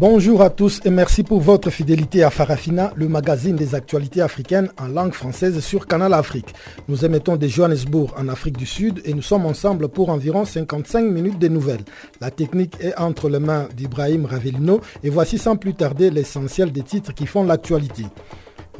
Bonjour à tous et merci pour votre fidélité à Farafina, le magazine des actualités africaines en langue française sur Canal Afrique. Nous émettons de Johannesburg en Afrique du Sud et nous sommes ensemble pour environ 55 minutes de nouvelles. La technique est entre les mains d'Ibrahim Ravelino et voici sans plus tarder l'essentiel des titres qui font l'actualité.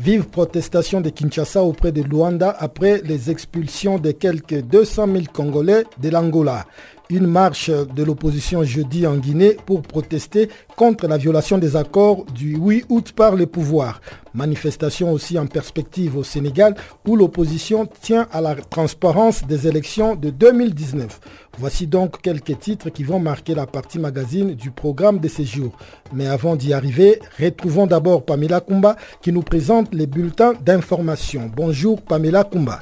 Vive protestation de Kinshasa auprès de Luanda après les expulsions de quelques 200 000 Congolais de l'Angola une marche de l'opposition jeudi en Guinée pour protester contre la violation des accords du 8 août par le pouvoir. Manifestation aussi en perspective au Sénégal où l'opposition tient à la transparence des élections de 2019. Voici donc quelques titres qui vont marquer la partie magazine du programme de ces jours. Mais avant d'y arriver, retrouvons d'abord Pamela Kumba qui nous présente les bulletins d'information. Bonjour Pamela Kumba.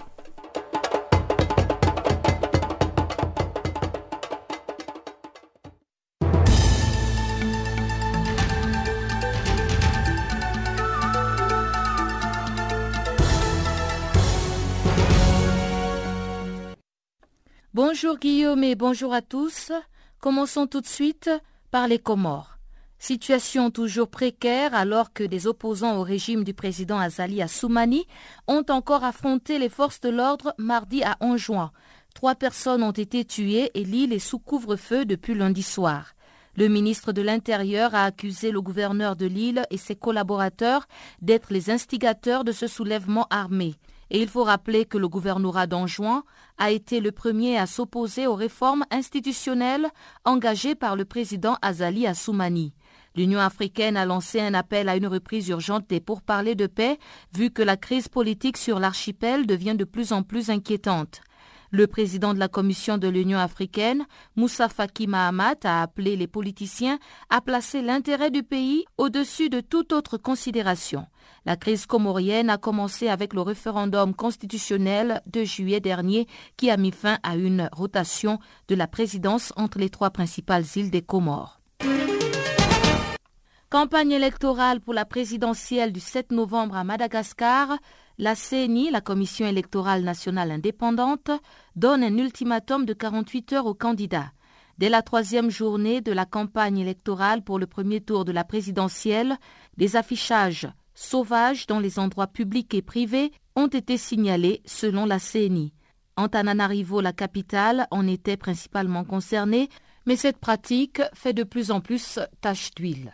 Bonjour Guillaume et bonjour à tous. Commençons tout de suite par les Comores. Situation toujours précaire alors que des opposants au régime du président Azali Assoumani ont encore affronté les forces de l'ordre mardi à 11 juin. Trois personnes ont été tuées et l'île est sous couvre-feu depuis lundi soir. Le ministre de l'Intérieur a accusé le gouverneur de l'île et ses collaborateurs d'être les instigateurs de ce soulèvement armé. Et il faut rappeler que le gouvernorat d'Anjouan a été le premier à s'opposer aux réformes institutionnelles engagées par le président Azali Assoumani. L'Union africaine a lancé un appel à une reprise urgente des pourparlers de paix, vu que la crise politique sur l'archipel devient de plus en plus inquiétante. Le président de la Commission de l'Union africaine, Moussa Faki Mahamat, a appelé les politiciens à placer l'intérêt du pays au-dessus de toute autre considération. La crise comorienne a commencé avec le référendum constitutionnel de juillet dernier qui a mis fin à une rotation de la présidence entre les trois principales îles des Comores. Campagne électorale pour la présidentielle du 7 novembre à Madagascar, la CENI, la Commission électorale nationale indépendante, donne un ultimatum de 48 heures aux candidats. Dès la troisième journée de la campagne électorale pour le premier tour de la présidentielle, des affichages sauvages dans les endroits publics et privés ont été signalés selon la CNI. Antananarivo, la capitale, en était principalement concernée, mais cette pratique fait de plus en plus tache d'huile.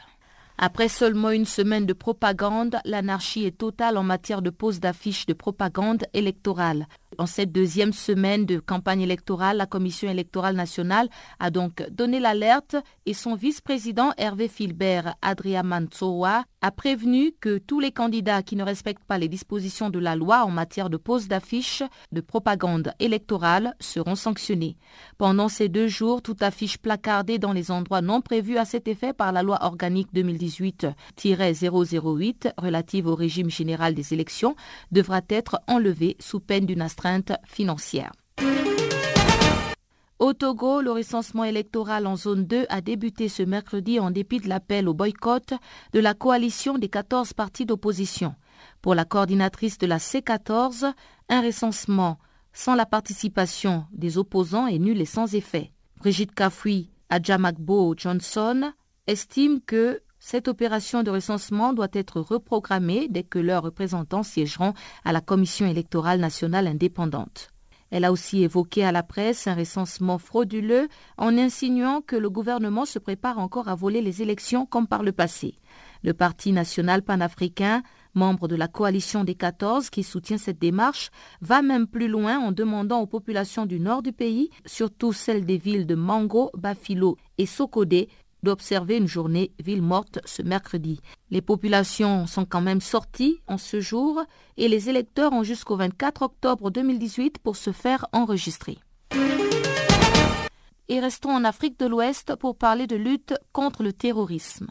Après seulement une semaine de propagande, l'anarchie est totale en matière de pose d'affiches de propagande électorale. En cette deuxième semaine de campagne électorale, la Commission électorale nationale a donc donné l'alerte et son vice-président Hervé Filbert Adriamansoa a prévenu que tous les candidats qui ne respectent pas les dispositions de la loi en matière de pose d'affiches de propagande électorale seront sanctionnés. Pendant ces deux jours, toute affiche placardée dans les endroits non prévus à cet effet par la loi organique 2018-008 relative au régime général des élections devra être enlevée sous peine d'une astreinte financière. Au Togo, le recensement électoral en zone 2 a débuté ce mercredi en dépit de l'appel au boycott de la coalition des 14 partis d'opposition. Pour la coordinatrice de la C14, un recensement sans la participation des opposants est nul et sans effet. Brigitte Kafoui Adjamakbo Johnson estime que cette opération de recensement doit être reprogrammée dès que leurs représentants siégeront à la Commission électorale nationale indépendante. Elle a aussi évoqué à la presse un recensement frauduleux en insinuant que le gouvernement se prépare encore à voler les élections comme par le passé. Le Parti national panafricain, membre de la coalition des 14 qui soutient cette démarche, va même plus loin en demandant aux populations du nord du pays, surtout celles des villes de Mango, Bafilo et Sokodé, d'observer une journée ville morte ce mercredi. Les populations sont quand même sorties en ce jour et les électeurs ont jusqu'au 24 octobre 2018 pour se faire enregistrer. Et restons en Afrique de l'Ouest pour parler de lutte contre le terrorisme.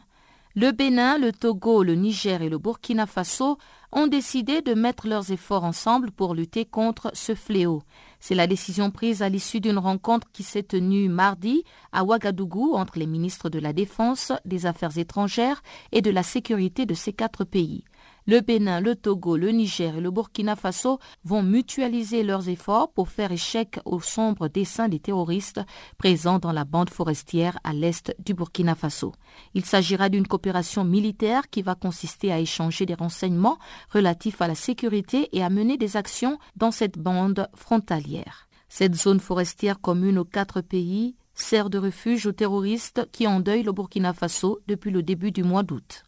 Le Bénin, le Togo, le Niger et le Burkina Faso ont décidé de mettre leurs efforts ensemble pour lutter contre ce fléau. C'est la décision prise à l'issue d'une rencontre qui s'est tenue mardi à Ouagadougou entre les ministres de la Défense, des Affaires étrangères et de la sécurité de ces quatre pays. Le Bénin, le Togo, le Niger et le Burkina Faso vont mutualiser leurs efforts pour faire échec aux sombres desseins des terroristes présents dans la bande forestière à l'est du Burkina Faso. Il s'agira d'une coopération militaire qui va consister à échanger des renseignements relatifs à la sécurité et à mener des actions dans cette bande frontalière. Cette zone forestière commune aux quatre pays sert de refuge aux terroristes qui endeuillent le Burkina Faso depuis le début du mois d'août.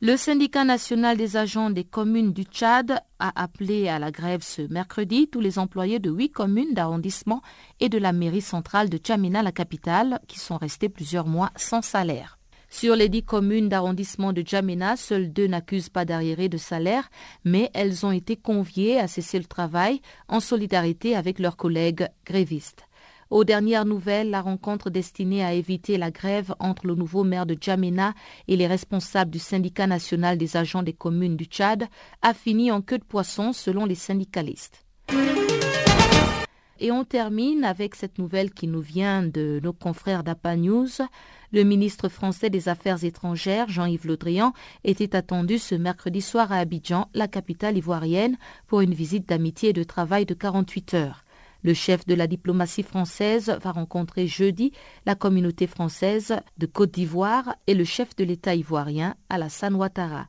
Le syndicat national des agents des communes du Tchad a appelé à la grève ce mercredi tous les employés de huit communes d'arrondissement et de la mairie centrale de Tchamina, la capitale, qui sont restés plusieurs mois sans salaire. Sur les dix communes d'arrondissement de Djamena, seules deux n'accusent pas d'arriéré de salaire, mais elles ont été conviées à cesser le travail en solidarité avec leurs collègues grévistes. Aux dernières nouvelles, la rencontre destinée à éviter la grève entre le nouveau maire de Djamena et les responsables du syndicat national des agents des communes du Tchad a fini en queue de poisson selon les syndicalistes. Et on termine avec cette nouvelle qui nous vient de nos confrères d'APA News. Le ministre français des Affaires étrangères, Jean-Yves Le était attendu ce mercredi soir à Abidjan, la capitale ivoirienne, pour une visite d'amitié et de travail de 48 heures. Le chef de la diplomatie française va rencontrer jeudi la communauté française de Côte d'Ivoire et le chef de l'État ivoirien Alassane Ouattara.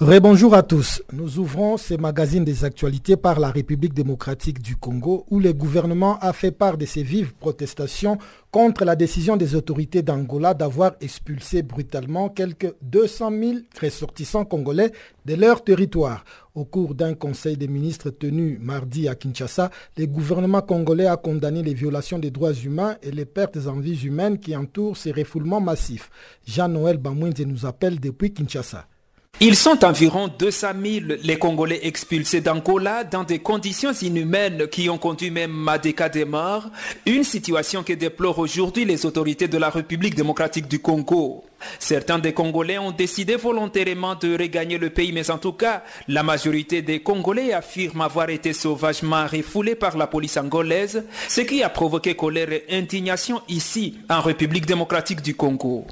Rebonjour à tous. Nous ouvrons ces magazines des actualités par la République démocratique du Congo où le gouvernement a fait part de ses vives protestations contre la décision des autorités d'Angola d'avoir expulsé brutalement quelques 200 000 ressortissants congolais de leur territoire. Au cours d'un conseil des ministres tenu mardi à Kinshasa, le gouvernement congolais a condamné les violations des droits humains et les pertes en vies humaines qui entourent ces refoulements massifs. Jean-Noël Bamouinze nous appelle depuis Kinshasa. Ils sont environ 200 000 les Congolais expulsés d'Angola dans des conditions inhumaines qui ont conduit même à des cas de mort, une situation que déplorent aujourd'hui les autorités de la République démocratique du Congo. Certains des Congolais ont décidé volontairement de regagner le pays, mais en tout cas, la majorité des Congolais affirment avoir été sauvagement refoulés par la police angolaise, ce qui a provoqué colère et indignation ici, en République démocratique du Congo.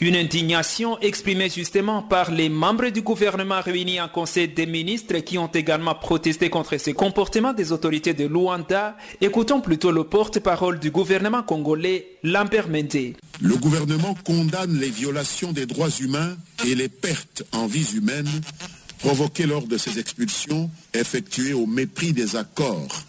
Une indignation exprimée justement par les membres du gouvernement réunis en Conseil des ministres qui ont également protesté contre ces comportements des autorités de Luanda. Écoutons plutôt le porte-parole du gouvernement congolais, Lambert Mende. Le gouvernement condamne les violations des droits humains et les pertes en vies humaines provoquées lors de ces expulsions effectuées au mépris des accords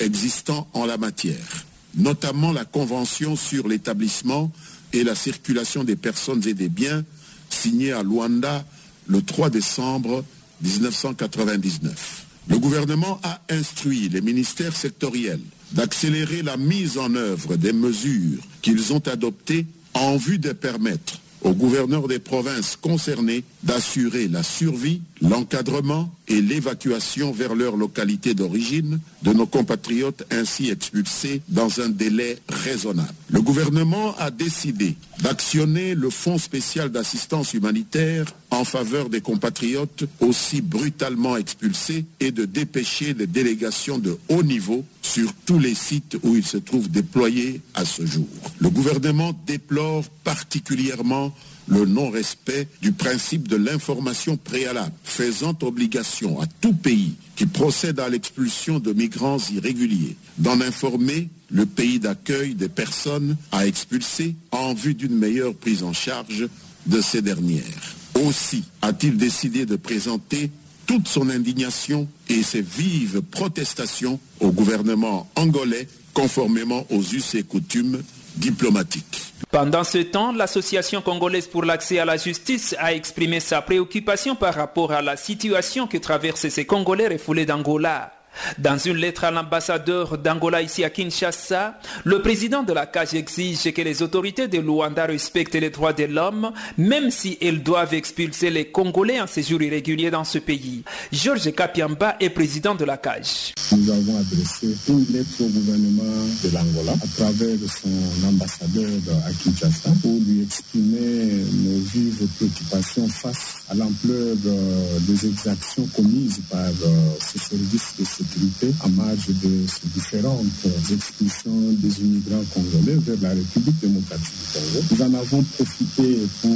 existants en la matière, notamment la Convention sur l'établissement et la circulation des personnes et des biens signé à Luanda le 3 décembre 1999. Le gouvernement a instruit les ministères sectoriels d'accélérer la mise en œuvre des mesures qu'ils ont adoptées en vue de permettre aux gouverneurs des provinces concernées d'assurer la survie, l'encadrement et l'évacuation vers leur localité d'origine de nos compatriotes ainsi expulsés dans un délai raisonnable. Le gouvernement a décidé d'actionner le Fonds spécial d'assistance humanitaire en faveur des compatriotes aussi brutalement expulsés et de dépêcher les délégations de haut niveau sur tous les sites où ils se trouvent déployés à ce jour. Le gouvernement déplore particulièrement le non-respect du principe de l'information préalable, faisant obligation à tout pays qui procède à l'expulsion de migrants irréguliers d'en informer le pays d'accueil des personnes à expulser en vue d'une meilleure prise en charge de ces dernières. Aussi a-t-il décidé de présenter toute son indignation et ses vives protestations au gouvernement angolais conformément aux us et coutumes Pendant ce temps, l'Association congolaise pour l'accès à la justice a exprimé sa préoccupation par rapport à la situation que traversent ces Congolais refoulés d'Angola. Dans une lettre à l'ambassadeur d'Angola ici à Kinshasa, le président de la CAGE exige que les autorités de Luanda respectent les droits de l'homme, même si elles doivent expulser les Congolais en séjour irrégulier dans ce pays. Georges Kapiamba est président de la CAGE. Nous avons adressé une lettre au gouvernement de l'Angola à travers son ambassadeur à Kinshasa pour lui exprimer nos vives préoccupations face à l'ampleur des exactions commises par ce service de sécurité en marge de ces différentes expulsions des immigrants congolais vers la République démocratique du Congo. Nous en avons profité pour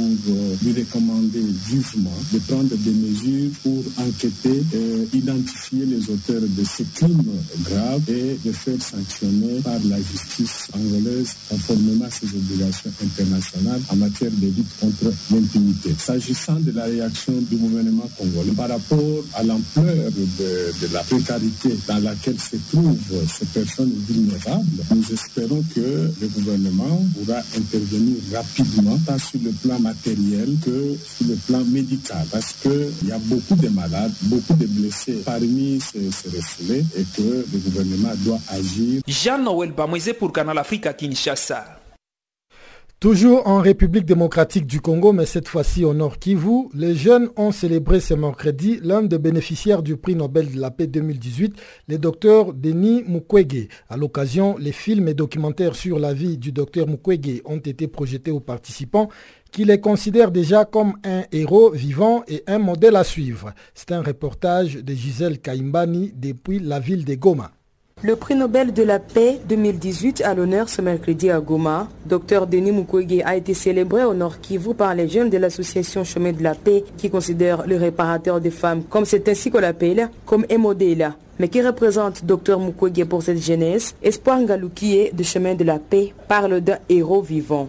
lui recommander vivement de prendre des mesures pour enquêter et identifier les auteurs de ces crimes graves et de faire sanctionner par la justice angolaise conformément à ses obligations internationales en matière de lutte contre l'impunité. S'agissant de la réaction du gouvernement congolais par rapport à l'ampleur de la précarité dans laquelle se trouvent ces personnes vulnérables, nous espérons que le gouvernement pourra intervenir rapidement, tant sur le plan matériel que sur le plan médical, parce qu'il y a beaucoup de malades, beaucoup de blessés parmi ces, ces et que le gouvernement doit agir. Jean-Noël Bamoisé pour Canal Afrique à Kinshasa. Toujours en République démocratique du Congo, mais cette fois-ci au Nord Kivu, les jeunes ont célébré ce mercredi l'un des bénéficiaires du prix Nobel de la paix 2018, le docteur Denis Mukwege. À l'occasion, les films et documentaires sur la vie du docteur Mukwege ont été projetés aux participants qui les considèrent déjà comme un héros vivant et un modèle à suivre. C'est un reportage de Gisèle Kaimbani depuis la ville de Goma. Le prix Nobel de la paix 2018 à l'honneur ce mercredi à Goma, Dr Denis Mukwege a été célébré au Nord Kivu par les jeunes de l'association Chemin de la paix qui considèrent le réparateur des femmes, comme c'est ainsi qu'on l'appelle, comme un modèle. Mais qui représente Dr Mukwege pour cette jeunesse? Espoir Ngaloukié de Chemin de la paix parle d'un héros vivant.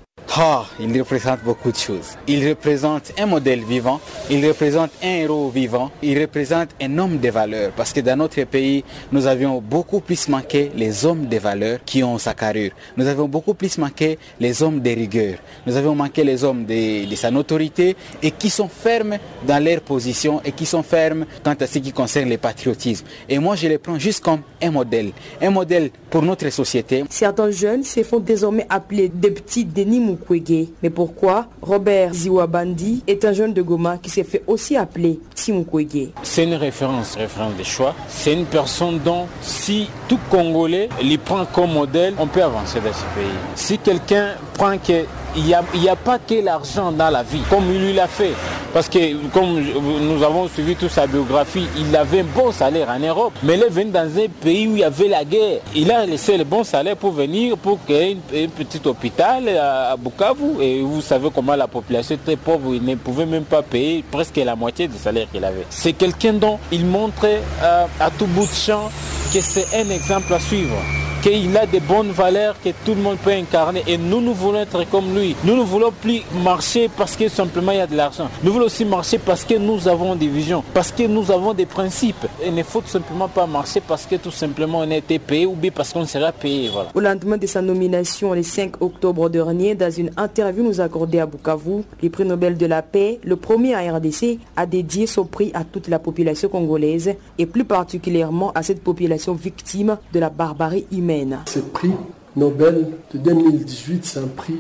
Il représente beaucoup de choses. Il représente un modèle vivant, il représente un héros vivant, il représente un homme de valeur. Parce que dans notre pays, nous avions beaucoup plus manqué les hommes de valeur qui ont sa carrure. Nous avons beaucoup plus manqué les hommes de rigueur. Nous avons manqué les hommes de, de sa notoriété et qui sont fermes dans leur position et qui sont fermes quant à ce qui concerne le patriotisme. Et moi, je les prends juste comme un modèle. Un modèle pour notre société. Certains jeunes se font désormais appeler des petits Denis Mukwege. Mais pourquoi? Robert Ziwabandi est un jeune de Goma qui s'est fait aussi appeler Petit Mukwege. C'est une référence, référence de choix. C'est une personne dont si tout Congolais l'y prend comme modèle, on peut avancer dans ce pays. Si quelqu'un prend que il n'y a, pas que l'argent dans la vie, comme lui l'a fait. Parce que comme nous avons suivi toute sa biographie, il avait un bon salaire en Europe. Mais il est venu dans un pays où il y avait la guerre. Il a laissé le bon salaire pour venir, pour créer un petit hôpital à Bukavu. Et vous savez comment la population était pauvre, il ne pouvait même pas payer presque la moitié du salaire qu'il avait. C'est quelqu'un dont il montre euh, à tout bout de champ que c'est un exemple à suivre qu'il a des bonnes valeurs que tout le monde peut incarner et nous, nous voulons être comme lui. Nous ne voulons plus marcher parce que simplement il y a de l'argent. Nous voulons aussi marcher parce que nous avons des visions, parce que nous avons des principes. Il ne faut tout simplement pas marcher parce que tout simplement on a été payé ou bien parce qu'on sera payé. Au lendemain de sa nomination le 5 octobre dernier, dans une interview nous accordée à Bukavu, le prix Nobel de la paix, le premier à RDC, a dédié ce prix à toute la population congolaise et plus particulièrement à cette population victime de la barbarie humaine. Ce prix Nobel de 2018, c'est un prix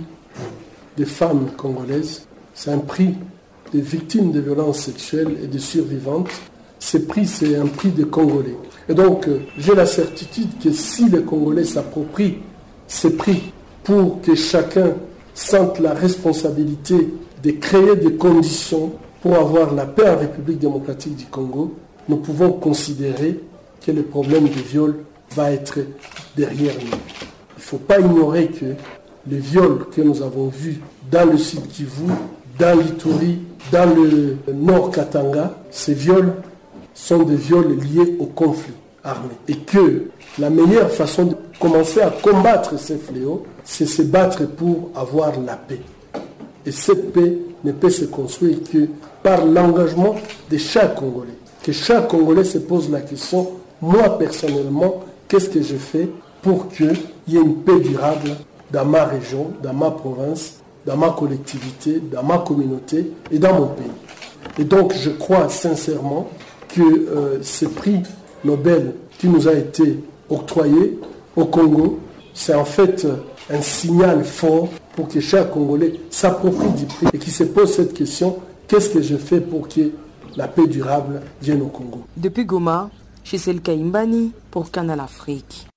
des femmes congolaises, c'est un prix des victimes de violences sexuelles et des survivantes, Ce prix, c'est un prix des Congolais. Et donc, euh, j'ai la certitude que si les Congolais s'approprient ces prix pour que chacun sente la responsabilité de créer des conditions pour avoir la paix en République démocratique du Congo, nous pouvons considérer que le problème du viol va être derrière nous. Il ne faut pas ignorer que les viols que nous avons vus dans le sud Kivu, dans l'Ituri, dans le nord Katanga, ces viols sont des viols liés au conflit armé. Et que la meilleure façon de commencer à combattre ces fléaux, c'est se battre pour avoir la paix. Et cette paix ne peut se construire que par l'engagement de chaque Congolais. Que chaque Congolais se pose la question, moi personnellement, qu'est-ce que je fais pour qu'il y ait une paix durable dans ma région, dans ma province, dans ma collectivité, dans ma communauté et dans mon pays? Et donc je crois sincèrement que euh, ce prix Nobel qui nous a été octroyé au Congo, c'est en fait un signal fort pour que chaque Congolais s'approprie du prix et qui se pose cette question, qu'est-ce que je fais pour que la paix durable vienne au Congo? Depuis Goma, Kaimbani pour Canal Afrique.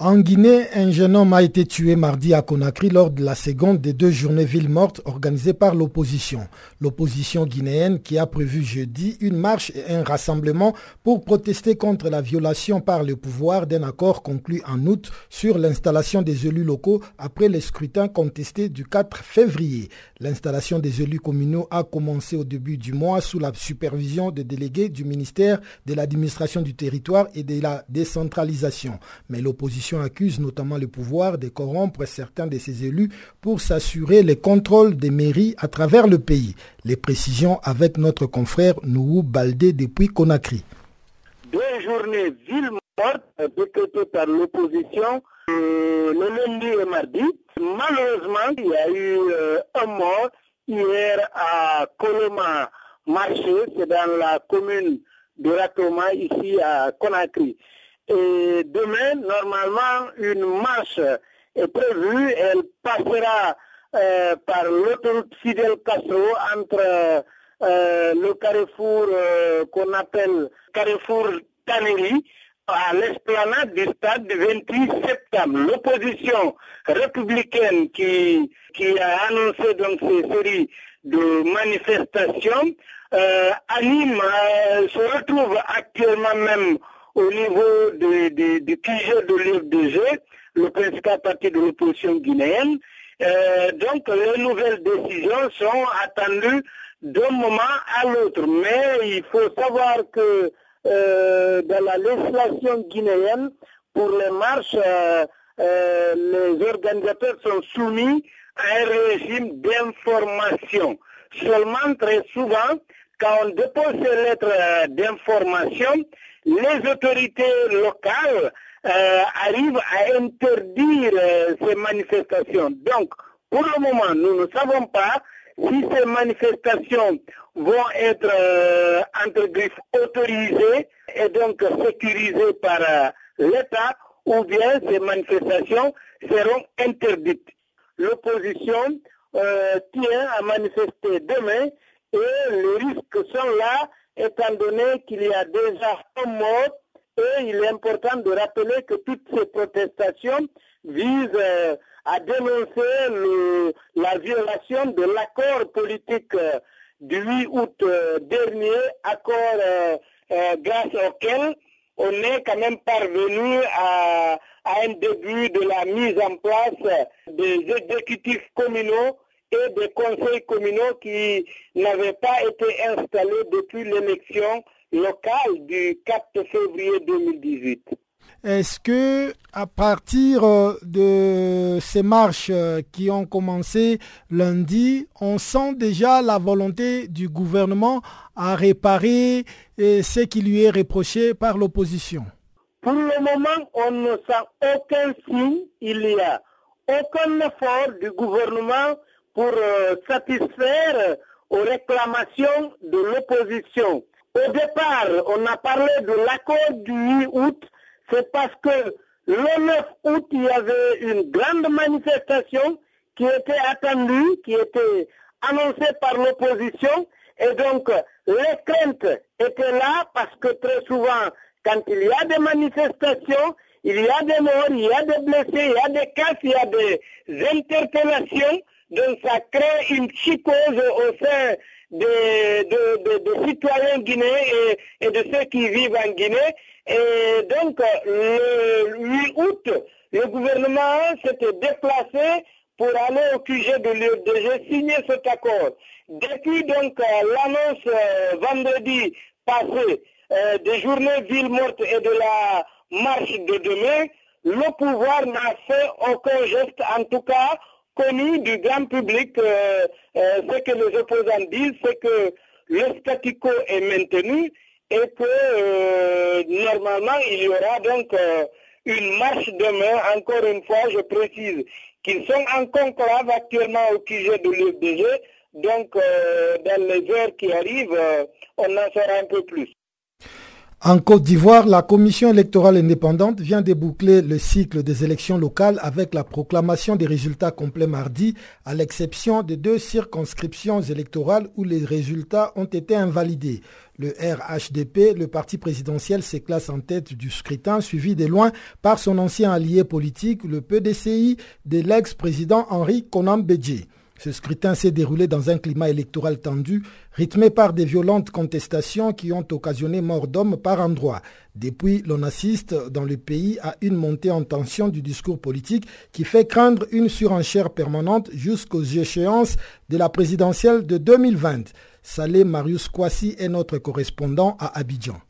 En Guinée, un jeune homme a été tué mardi à Conakry lors de la seconde des deux journées villes mortes organisées par l'opposition. L'opposition guinéenne qui a prévu jeudi une marche et un rassemblement pour protester contre la violation par le pouvoir d'un accord conclu en août sur l'installation des élus locaux après les scrutins contestés du 4 février. L'installation des élus communaux a commencé au début du mois sous la supervision des délégués du ministère de l'administration du territoire et de la décentralisation. Mais l'opposition accuse notamment le pouvoir de corrompre certains de ses élus pour s'assurer le contrôle des mairies à travers le pays. Les précisions avec notre confrère Nouhou Baldé depuis Conakry. Deux journées ville mortes décrétées par l'opposition le lundi et mardi. Malheureusement, il y a eu euh, un mort hier à Coloma Marché, c'est dans la commune de Ratoma, ici à Conakry. Et demain, normalement, une marche est prévue. Elle passera euh, par l'autoroute Fidel Castro entre le carrefour euh, qu'on appelle carrefour Tannery à l'esplanade du stade du 28 septembre. L'opposition républicaine qui, qui a annoncé donc ces séries de manifestations anime, se retrouve actuellement même au niveau du QG de l'IFDG, le principal parti de l'opposition guinéenne. Euh, donc les nouvelles décisions sont attendues d'un moment à l'autre. Mais il faut savoir que euh, dans la législation guinéenne, pour les marches, euh, les organisateurs sont soumis à un régime d'information. Seulement très souvent, quand on dépose ces lettres d'information, les autorités locales euh, arrivent à interdire euh, ces manifestations. Donc, pour le moment, nous ne savons pas si ces manifestations vont être euh, entre griffes autorisées et donc sécurisées par l'État ou bien ces manifestations seront interdites. L'opposition tient à manifester demain et les risques sont là étant donné qu'il y a déjà un mort et il est important de rappeler que toutes ces protestations visent euh, à dénoncer la violation de l'accord politique euh, du 8 août euh, dernier, accord grâce auquel on est quand même parvenu à, un début de la mise en place des exécutifs communaux et des conseils communaux qui n'avaient pas été installés depuis l'élection locale du 4 février 2018. Est-ce que à partir euh, de ces marches euh, qui ont commencé lundi, on sent déjà la volonté du gouvernement à réparer euh, ce qui lui est reproché par l'opposition? Pour le moment, on ne sent aucun signe, il n'y a aucun effort du gouvernement pour satisfaire aux réclamations de l'opposition. Au départ, on a parlé de l'accord du 8 août, c'est parce que le 9 août, il y avait une grande manifestation qui était attendue, qui était annoncée par l'opposition, Et donc, les craintes étaient là parce que très souvent, quand il y a des manifestations, il y a des morts, il y a des blessés, il y a des cas, il y a des interpellations. Donc ça crée une psychose au sein des, citoyens guinéens et, de ceux qui vivent en Guinée. Et donc le 8 août, le gouvernement s'était déplacé pour aller au QG de l'UFDG signer cet accord. Depuis donc l'annonce euh, vendredi passé euh, des journées ville morte et de la marche de demain, le pouvoir n'a fait aucun geste, en tout cas connu du grand public. Euh, euh, ce que les opposants disent, c'est que le statu quo est maintenu et que normalement il y aura donc une marche demain. Encore une fois, je précise qu'ils sont en conclave actuellement au QG de l'UFDG. Donc, dans les heures qui arrivent, on en saura un peu plus. En Côte d'Ivoire, la commission électorale indépendante vient de boucler le cycle des élections locales avec la proclamation des résultats complets mardi, à l'exception de deux circonscriptions électorales où les résultats ont été invalidés. Le RHDP, le parti présidentiel, se classe en tête du scrutin, suivi de loin par son ancien allié politique, le PDCI de l'ex-président Henri Conan ce scrutin s'est déroulé dans un climat électoral tendu, rythmé par des violentes contestations qui ont occasionné mort d'hommes par endroits. Depuis, l'on assiste dans le pays à une montée en tension du discours politique qui fait craindre une surenchère permanente jusqu'aux échéances de la présidentielle de 2020. Salé Marius Kwasi est notre correspondant à Abidjan.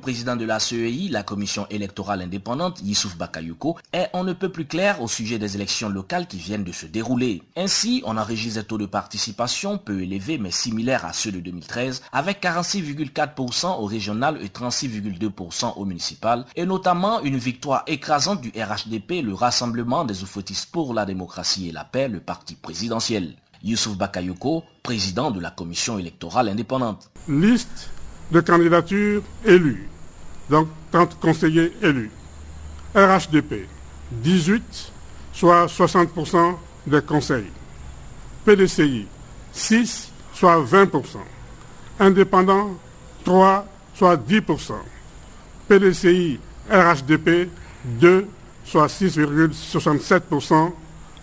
Président de la CEI, la commission électorale indépendante, Yissouf Bakayoko, est on ne peut plus clair au sujet des élections locales qui viennent de se dérouler. Ainsi, on enregistre un taux de participation peu élevé mais similaire à ceux de 2013, avec 46,4% au régional et 36,2% au municipal, et notamment une victoire écrasante du RHDP, le Rassemblement des Oufotistes pour la démocratie et la paix, le parti présidentiel. Youssouf Bakayoko, président de la commission électorale indépendante. Liste de candidatures élues, donc 30 conseillers élus. RHDP, 18, soit 60% des conseils. PDCI, 6, soit 20%. Indépendant, 3, soit 10%. PDCI, RHDP, 2, soit 6,67%.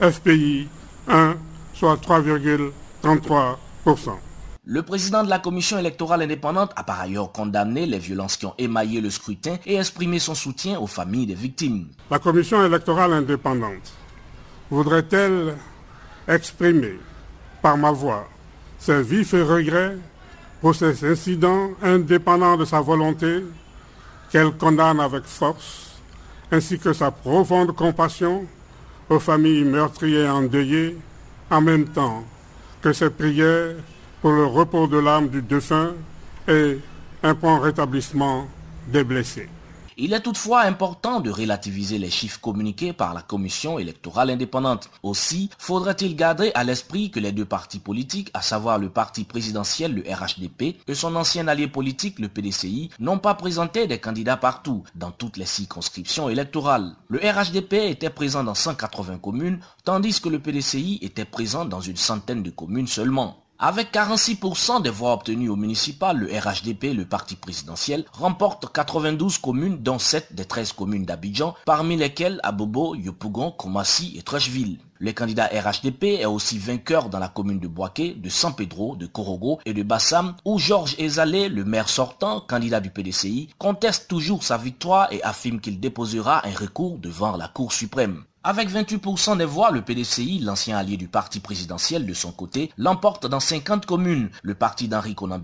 FPI, 1, soit 3,33%. Le président de la commission électorale indépendante a par ailleurs condamné les violences qui ont émaillé le scrutin et exprimé son soutien aux familles des victimes. La commission électorale indépendante voudrait-elle exprimer par ma voix ses vifs regrets pour ces incidents indépendants de sa volonté qu'elle condamne avec force, ainsi que sa profonde compassion aux familles meurtrières endeuillées, en même temps que ses prières pour le repos de l'âme du défunt et un bon rétablissement des blessés. Il est toutefois important de relativiser les chiffres communiqués par la commission électorale indépendante. Aussi, faudrait-il garder à l'esprit que les deux partis politiques, à savoir le parti présidentiel, le RHDP, et son ancien allié politique, le PDCI, n'ont pas présenté des candidats partout, dans toutes les circonscriptions électorales. Le RHDP était présent dans 180 communes, tandis que le PDCI était présent dans une centaine de communes seulement. Avec 46% des voix obtenues au municipal, le RHDP, le parti présidentiel, remporte 92 communes, dont 7 des 13 communes d'Abidjan, parmi lesquelles Abobo, Yopougon, Komassi et Trècheville. Le candidat RHDP est aussi vainqueur dans la commune de Boaké, de San Pedro, de Korogo et de Bassam, où Georges Ezalé, le maire sortant, candidat du PDCI, conteste toujours sa victoire et affirme qu'il déposera un recours devant la Cour suprême. Avec 28% des voix, le PDCI, l'ancien allié du parti présidentiel de son côté, l'emporte dans 50 communes. Le parti d'Henri Conan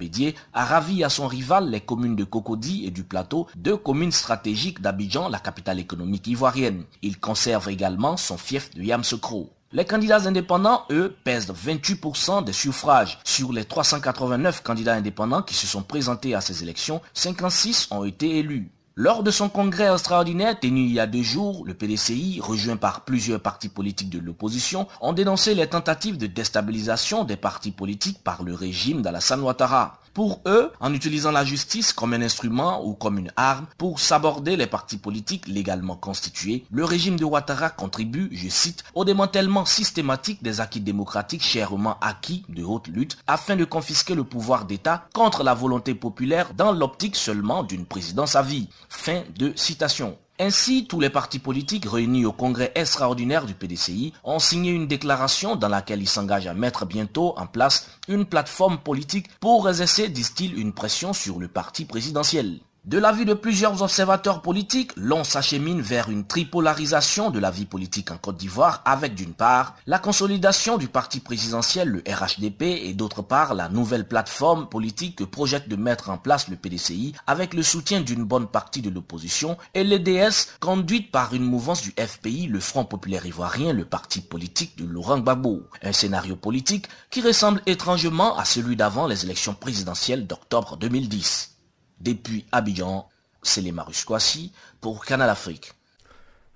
a ravi à son rival les communes de Cocody et du Plateau, deux communes stratégiques d'Abidjan, la capitale économique ivoirienne. Il conserve également son fief de Yamsekro. Les candidats indépendants, eux, pèsent 28% des suffrages. Sur les 389 candidats indépendants qui se sont présentés à ces élections, 56 ont été élus. Lors de son congrès extraordinaire tenu il y a deux jours, le PDCI, rejoint par plusieurs partis politiques de l'opposition, ont dénoncé les tentatives de déstabilisation des partis politiques par le régime d'Alassane Ouattara. Pour eux, en utilisant la justice comme un instrument ou comme une arme pour s'aborder les partis politiques légalement constitués, le régime de Ouattara contribue, je cite, au démantèlement systématique des acquis démocratiques chèrement acquis de haute lutte afin de confisquer le pouvoir d'État contre la volonté populaire dans l'optique seulement d'une présidence à vie. Fin de citation. Ainsi, tous les partis politiques réunis au congrès extraordinaire du PDCI ont signé une déclaration dans laquelle ils s'engagent à mettre bientôt en place une plateforme politique pour exercer, disent-ils, une pression sur le parti présidentiel. De l'avis de plusieurs observateurs politiques, l'on s'achemine vers une tripolarisation de la vie politique en Côte d'Ivoire avec d'une part la consolidation du parti présidentiel, le RHDP, et d'autre part la nouvelle plateforme politique que projette de mettre en place le PDCI avec le soutien d'une bonne partie de l'opposition et l'EDS conduite par une mouvance du FPI, le Front Populaire Ivoirien, le parti politique de Laurent Gbagbo. Un scénario politique qui ressemble étrangement à celui d'avant les élections présidentielles d'octobre 2010. Depuis Abidjan, c'est les Marus pour Canal Afrique.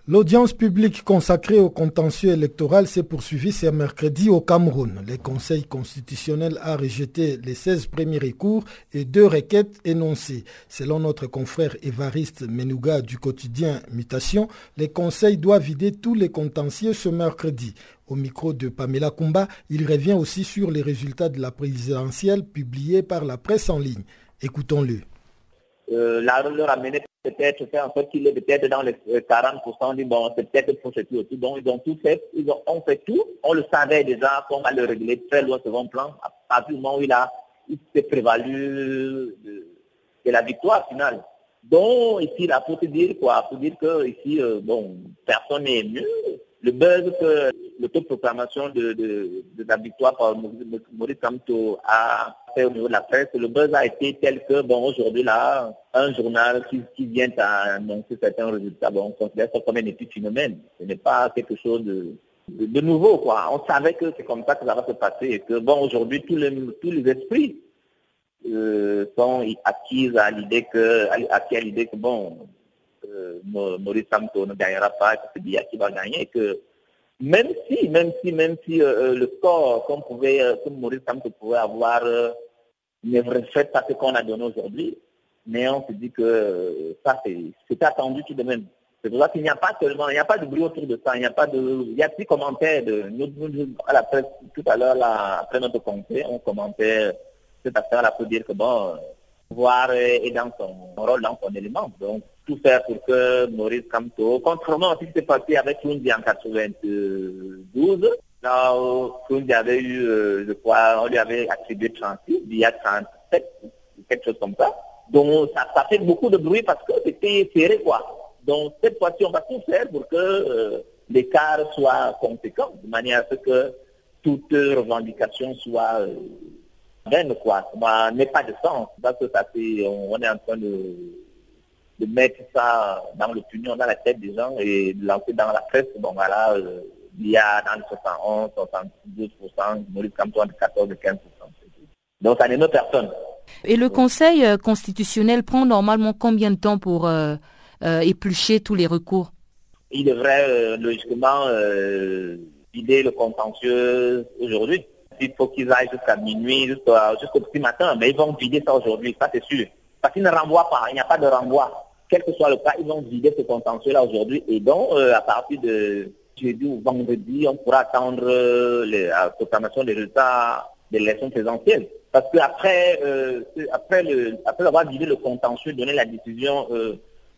L'audience publique consacrée au contentieux électoral s'est poursuivie ce mercredi au Cameroun. Le Conseil constitutionnel a rejeté les 16 premiers recours et deux requêtes énoncées. Selon notre confrère Évariste Menouga du quotidien Mutation, le Conseil doit vider tous les contentieux ce mercredi. Au micro de Pamela Kumba, il revient aussi sur les résultats de la présidentielle publiés par la presse en ligne. Écoutons-le euh, la leur a mené peut-être en sorte qu'il est peut-être dans les 40%, dit bon, c'est peut-être pour aussi. Donc, ils ont tout fait, ils ont, fait tout. On le savait déjà qu'on va le régler très loin second plan, à partir du moment où il a, il s'est prévalu de, la victoire finale. Donc, ici, là, pour te dire quoi, pour dire que ici, euh, bon, personne n'est mieux. Le buzz que l'autoproclamation de, de, de la victoire par Maurice Kamto a au niveau de la presse, le buzz a été tel que, bon, aujourd'hui, là, un journal qui, vient à annoncer certains résultats, bon, on considère ça comme un petit phénomène. Ce n'est pas quelque chose de, de, nouveau, quoi. On savait que c'est comme ça que ça va se passer et que, bon, aujourd'hui, tous les, tous les esprits euh, sont acquis à l'idée que, à l'idée que, bon, euh, Maurice Kamto ne gagnera pas, que c'est Biya qui va gagner, que même si, même si, même si euh, le score qu'on pouvait, que Maurice Kamto pouvait avoir ne reflète pas ce qu'on a donné aujourd'hui, mais on se dit que ça, c'est attendu tout de même. C'est pour ça qu'il n'y a pas seulement, il n'y a pas de bruit autour de ça, il n'y a pas de, il y a des commentaires de, nous, à la presse, tout à l'heure, après notre conseil, on commentait cette affaire-là pour dire que bon, pouvoir est dans son rôle, dans son élément. Donc, tout faire pour que Maurice Kamto, contrairement à ce qui s'est passé avec Kundi en 92, où Kundi avait eu, euh, je crois, on lui avait attribué 36, il y a 37, quelque chose comme ça. Donc, ça, fait beaucoup de bruit parce que c'était serré, quoi. Donc, cette fois-ci, on va tout faire pour que euh, l'écart soit conséquent, de manière à ce que toute revendication soit euh, vaine, quoi. Ça n'est pas de sens. Parce que ça fait, on est en train de de mettre ça dans l'opinion, dans la tête des gens et de lancer dans la presse. Bon, voilà, euh, il y a dans les 71, 72%, Maurice Kamto de 14 et 15%. Donc, ça n'est pas personne. Et le Conseil euh, constitutionnel prend normalement combien de temps pour euh, éplucher tous les recours? Il devrait logiquement vider le contentieux aujourd'hui. Il faut qu'ils aillent jusqu'à minuit, jusqu'au petit matin, mais ils vont vider ça aujourd'hui, ça c'est sûr. Parce qu'ils ne renvoient pas, il n'y a pas de renvoi quel que soit le cas, ils vont vider ce contentieux-là aujourd'hui. Et donc, euh, à partir de jeudi ou vendredi, on pourra attendre euh, la proclamation des résultats de l'élection présidentielle. Parce qu'après euh, après, le, après avoir vidé le contentieux, donné la décision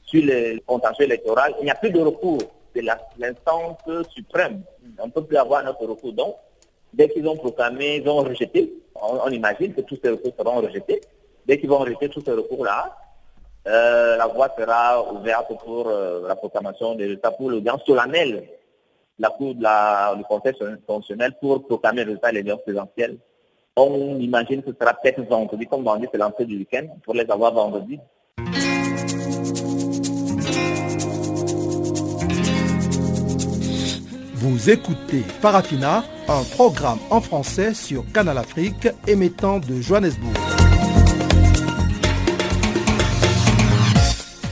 sur le contentieux électoral, il n'y a plus de recours. C'est l'instance suprême. On ne peut plus avoir notre recours. Donc, dès qu'ils ont proclamé, ils ont rejeté. On, imagine que tous ces recours seront rejetés. Dès qu'ils vont rejeter tous ces recours-là, euh, la voie sera ouverte pour euh, la proclamation des résultats pour l'audience solennelle la Cour de la, du Conseil constitutionnel pour proclamer les résultats de l'élection présidentielle. On imagine que ce sera peut-être vendredi, comme vendredi c'est l'entrée du week-end, pour les avoir vendredi. Vous écoutez Parafina, un programme en français sur Canal Afrique émettant de Johannesburg.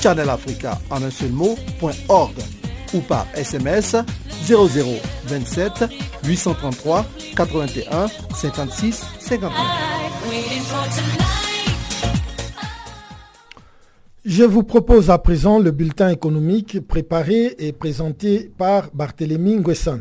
farafina.channelafrica en un seul mot, ou par SMS 0027 833 81 56 59. Je vous propose à présent le bulletin économique préparé et présenté par Barthélémy Nguessan.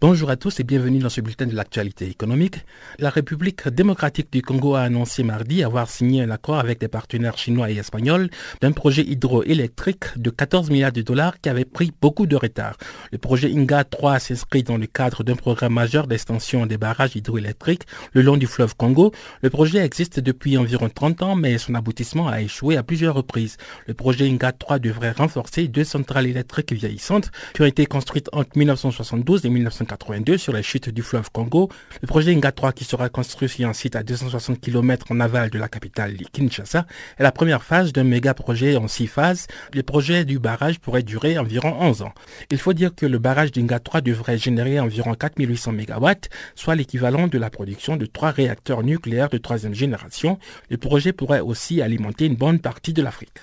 Bonjour à tous et bienvenue dans ce bulletin de l'actualité économique. La République démocratique du Congo a annoncé mardi avoir signé un accord avec des partenaires chinois et espagnols d'un projet hydroélectrique de 14 milliards de dollars qui avait pris beaucoup de retard. Le projet INGA 3 s'inscrit dans le cadre d'un programme majeur d'extension des barrages hydroélectriques le long du fleuve Congo. Le projet existe depuis environ 30 ans mais son aboutissement a échoué à plusieurs reprises. Le projet INGA 3 devrait renforcer deux centrales électriques vieillissantes qui ont été construites entre 1972 et 1990 sur les chutes du fleuve Congo. Le projet Inga 3 qui sera construit sur un site à 260 km en aval de la capitale Kinshasa est la première phase d'un méga projet en six phases. Le projet du barrage pourrait durer environ 11 ans. Il faut dire que le barrage d'Inga 3 devrait générer environ 4800 MW, soit l'équivalent de la production de trois réacteurs nucléaires de troisième génération. Le projet pourrait aussi alimenter une bonne partie de l'Afrique.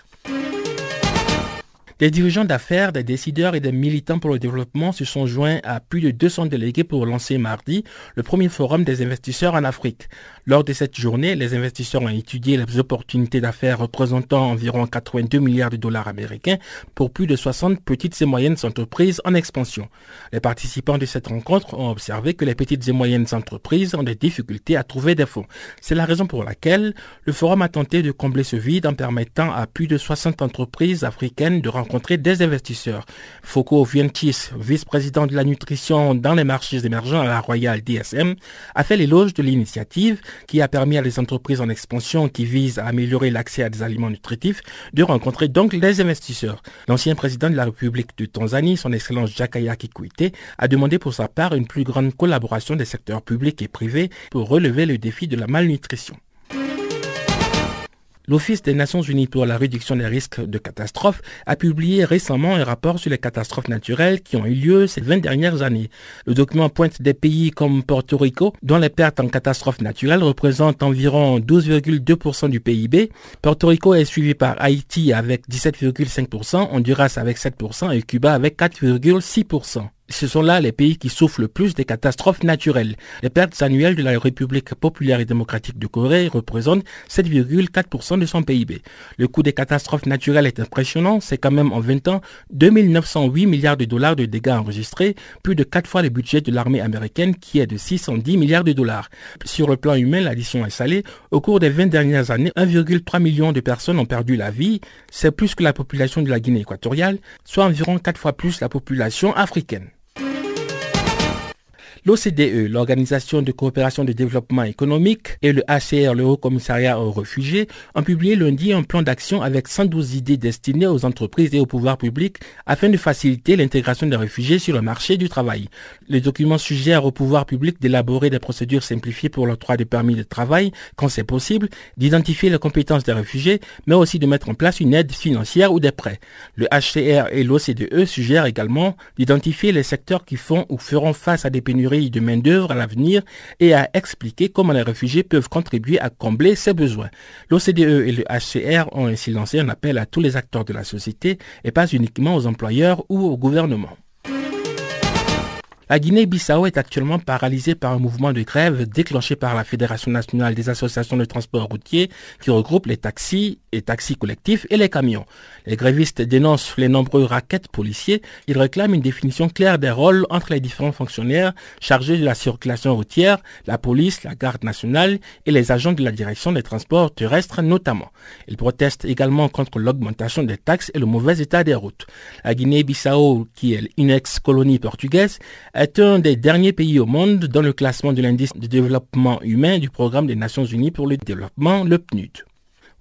Des dirigeants d'affaires, des décideurs et des militants pour le développement se sont joints à plus de 200 délégués pour lancer mardi le premier forum des investisseurs en Afrique. Lors de cette journée, les investisseurs ont étudié les opportunités d'affaires représentant environ 82 milliards de dollars américains pour plus de 60 petites et moyennes entreprises en expansion. Les participants de cette rencontre ont observé que les petites et moyennes entreprises ont des difficultés à trouver des fonds. C'est la raison pour laquelle le forum a tenté de combler ce vide en permettant à plus de 60 entreprises africaines de rencontrer des investisseurs. Foucault Vientis, vice-président de la nutrition dans les marchés émergents à la Royal DSM, a fait l'éloge de l'initiative qui a permis à des entreprises en expansion qui visent à améliorer l'accès à des aliments nutritifs de rencontrer donc les investisseurs. L'ancien président de la République de Tanzanie, son excellence Jakaya Kikwete, a demandé pour sa part une plus grande collaboration des secteurs publics et privés pour relever le défi de la malnutrition. L'Office des Nations Unies pour la réduction des risques de catastrophes a publié récemment un rapport sur les catastrophes naturelles qui ont eu lieu ces 20 dernières années. Le document pointe des pays comme Porto Rico, dont les pertes en catastrophes naturelles représentent environ 12,2% du PIB. Porto Rico est suivi par Haïti avec 17,5%, Honduras avec 7% et Cuba avec 4,6% ce sont là les pays qui souffrent le plus des catastrophes naturelles. Les pertes annuelles de la République populaire et démocratique de Corée représentent 7,4% de son PIB. Le coût des catastrophes naturelles est impressionnant, c'est quand même en 20 ans 2908 milliards de dollars de dégâts enregistrés, plus de 4 fois le budget de l'armée américaine qui est de 610 milliards de dollars. Sur le plan humain, l'addition est salée. Au cours des 20 dernières années, 1,3 million de personnes ont perdu la vie. C'est plus que la population de la Guinée équatoriale, soit environ 4 fois plus la population africaine. L'OCDE, l'Organisation de coopération de développement économique, et le HCR, le Haut Commissariat aux réfugiés, ont publié lundi un plan d'action avec 112 idées destinées aux entreprises et au pouvoir public afin de faciliter l'intégration des réfugiés sur le marché du travail. Le document suggère au pouvoir public d'élaborer des procédures simplifiées pour l'octroi des permis de travail quand c'est possible, d'identifier les compétences des réfugiés, mais aussi de mettre en place une aide financière ou des prêts. Le HCR et l'OCDE suggèrent également d'identifier les secteurs qui font ou feront face à des pénuries de main-d'œuvre à l'avenir et à expliquer comment les réfugiés peuvent contribuer à combler ces besoins. L'OCDE et le HCR ont ainsi lancé un appel à tous les acteurs de la société et pas uniquement aux employeurs ou au gouvernement. La Guinée-Bissau est actuellement paralysée par un mouvement de grève déclenché par la Fédération nationale des associations de transport routier qui regroupe les taxis, les taxis collectifs et les camions. Les grévistes dénoncent les nombreux raquettes policiers. Ils réclament une définition claire des rôles entre les différents fonctionnaires chargés de la circulation routière, la police, la garde nationale et les agents de la direction des transports terrestres notamment. Ils protestent également contre l'augmentation des taxes et le mauvais état des routes. La Guinée-Bissau, qui est une ex-colonie portugaise, est un des derniers pays au monde dans le classement de l'indice de développement humain du programme des Nations Unies pour le développement, le PNUD.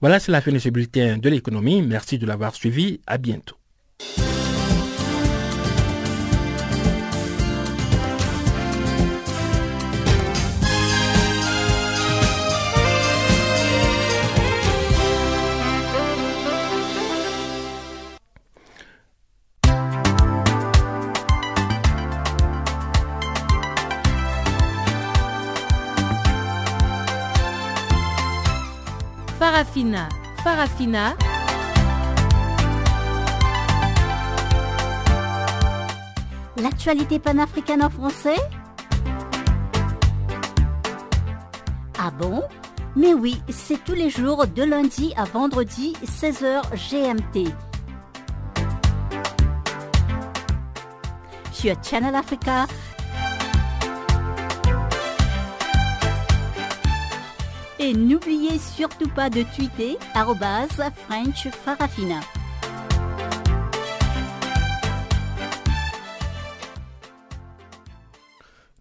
Voilà, c'est la fin de ce bulletin de l'économie. Merci de l'avoir suivi. À bientôt. Farafina. Farafina. L'actualité panafricaine en français Ah bon? Mais oui, c'est tous les jours de lundi à vendredi, 16h GMT. Sur Channel Africa, Et n'oubliez surtout pas de tweeter French Farafina.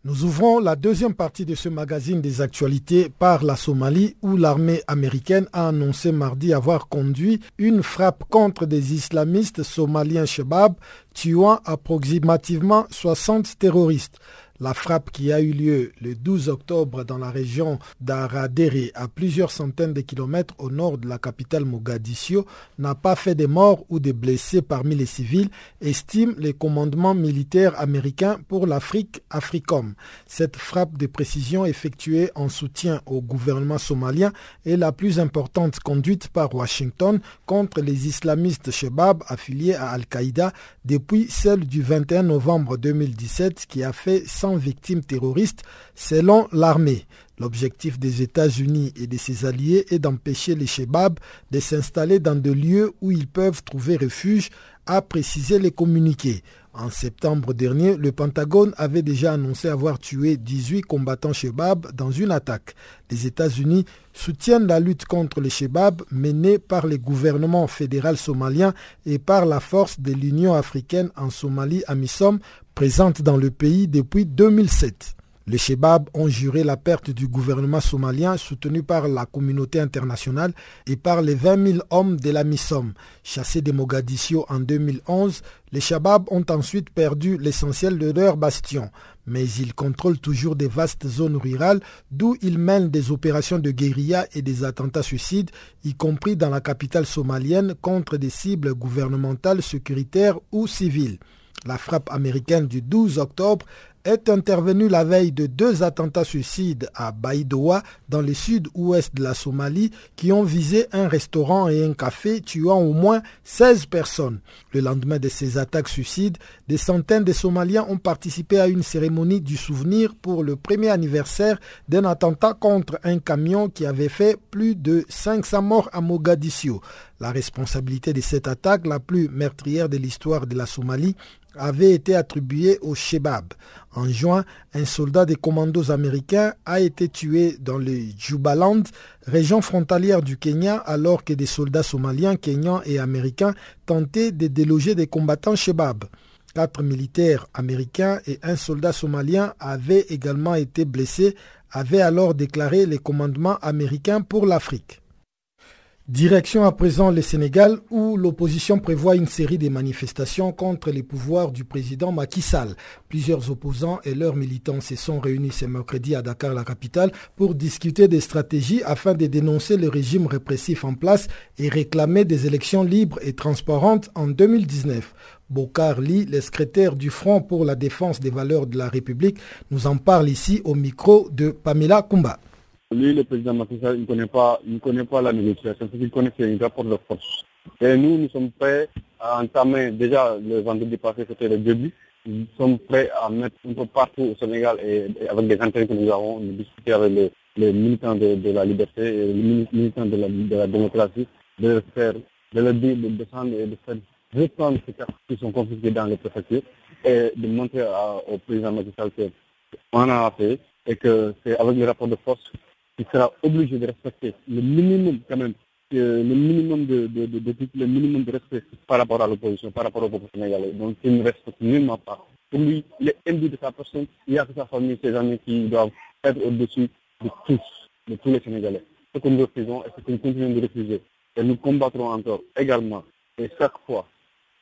Nous ouvrons la deuxième partie de ce magazine des actualités par la Somalie où l'armée américaine a annoncé mardi avoir conduit une frappe contre des islamistes somaliens Shebab tuant approximativement 60 terroristes. La frappe qui a eu lieu le 12 octobre dans la région d'Aradere, à plusieurs centaines de kilomètres au nord de la capitale Mogadiscio, n'a pas fait de morts ou de blessés parmi les civils, estime le commandement militaire américain pour l'Afrique, AFRICOM. Cette frappe de précision effectuée en soutien au gouvernement somalien est la plus importante conduite par Washington contre les islamistes Shebab affiliés à Al-Qaïda depuis celle du 21 novembre 2017 qui a fait 100 victimes terroristes selon l'armée. L'objectif des États-Unis et de ses alliés est d'empêcher les Shebab de s'installer dans des lieux où ils peuvent trouver refuge, a précisé les communiqués. En septembre dernier, le Pentagone avait déjà annoncé avoir tué 18 combattants Shebab dans une attaque. Les États-Unis soutiennent la lutte contre les Shebab menée par le gouvernement fédéral somalien et par la force de l'Union africaine en Somalie, AMISOM, présente dans le pays depuis 2007. Les Shebab ont juré la perte du gouvernement somalien soutenu par la communauté internationale et par les 20 000 hommes de la MISOM. Chassés de Mogadiscio en 2011, les Shabab ont ensuite perdu l'essentiel de leur bastion, mais ils contrôlent toujours des vastes zones rurales d'où ils mènent des opérations de guérilla et des attentats suicides, y compris dans la capitale somalienne contre des cibles gouvernementales, sécuritaires ou civiles. La frappe américaine du 12 octobre est intervenu la veille de deux attentats suicides à Baïdoa, dans le sud-ouest de la Somalie, qui ont visé un restaurant et un café, tuant au moins 16 personnes. Le lendemain de ces attaques suicides, des centaines de Somaliens ont participé à une cérémonie du souvenir pour le premier anniversaire d'un attentat contre un camion qui avait fait plus de 500 morts à Mogadiscio. La responsabilité de cette attaque, la plus meurtrière de l'histoire de la Somalie, avait été attribuée au Shebab. En juin, un soldat des commandos américains a été tué dans le Jubaland, région frontalière du Kenya, alors que des soldats somaliens, kenyans et américains tentaient de déloger des combattants Shebab. Quatre militaires américains et un soldat somalien avaient également été blessés, avaient alors déclaré les commandements américains pour l'Afrique. Direction à présent le Sénégal où l'opposition prévoit une série de manifestations contre les pouvoirs du président Macky Sall. Plusieurs opposants et leurs militants se sont réunis ce mercredi à Dakar, la capitale, pour discuter des stratégies afin de dénoncer le régime répressif en place et réclamer des élections libres et transparentes en 2019. Bokar Lee, le secrétaire du Front pour la défense des valeurs de la République, nous en parle ici au micro de Pamela Kumba. Lui, le président Macky il ne connaît pas, connaît pas la négociation. Ce qu'il connaît, c'est un rapport de force. Et nous, nous sommes prêts à entamer, déjà le vendredi passé, c'était le début, nous sommes prêts à mettre un peu partout au Sénégal et, avec des intérêts que nous avons, nous discuter avec les, militants de, la liberté et les militants de la, démocratie, de faire, de leur dire de descendre et de faire reprendre ces cartes qui sont confisquées dans les préfectures et de montrer au président Macky qu'on a fait et que c'est avec le rapport de force il sera obligé de respecter le minimum quand même, euh, le minimum de, le minimum de respect par rapport à l'opposition, par rapport au peuple sénégalais. Donc il ne respecte nullement pas Pour lui, il est imbu de sa personne. Il y a sa famille, ses amis qui doivent être au-dessus de tous, de tous les Sénégalais. Ce que nous refusons et ce que nous continuons de refuser. Et nous combattrons encore également. Et chaque fois,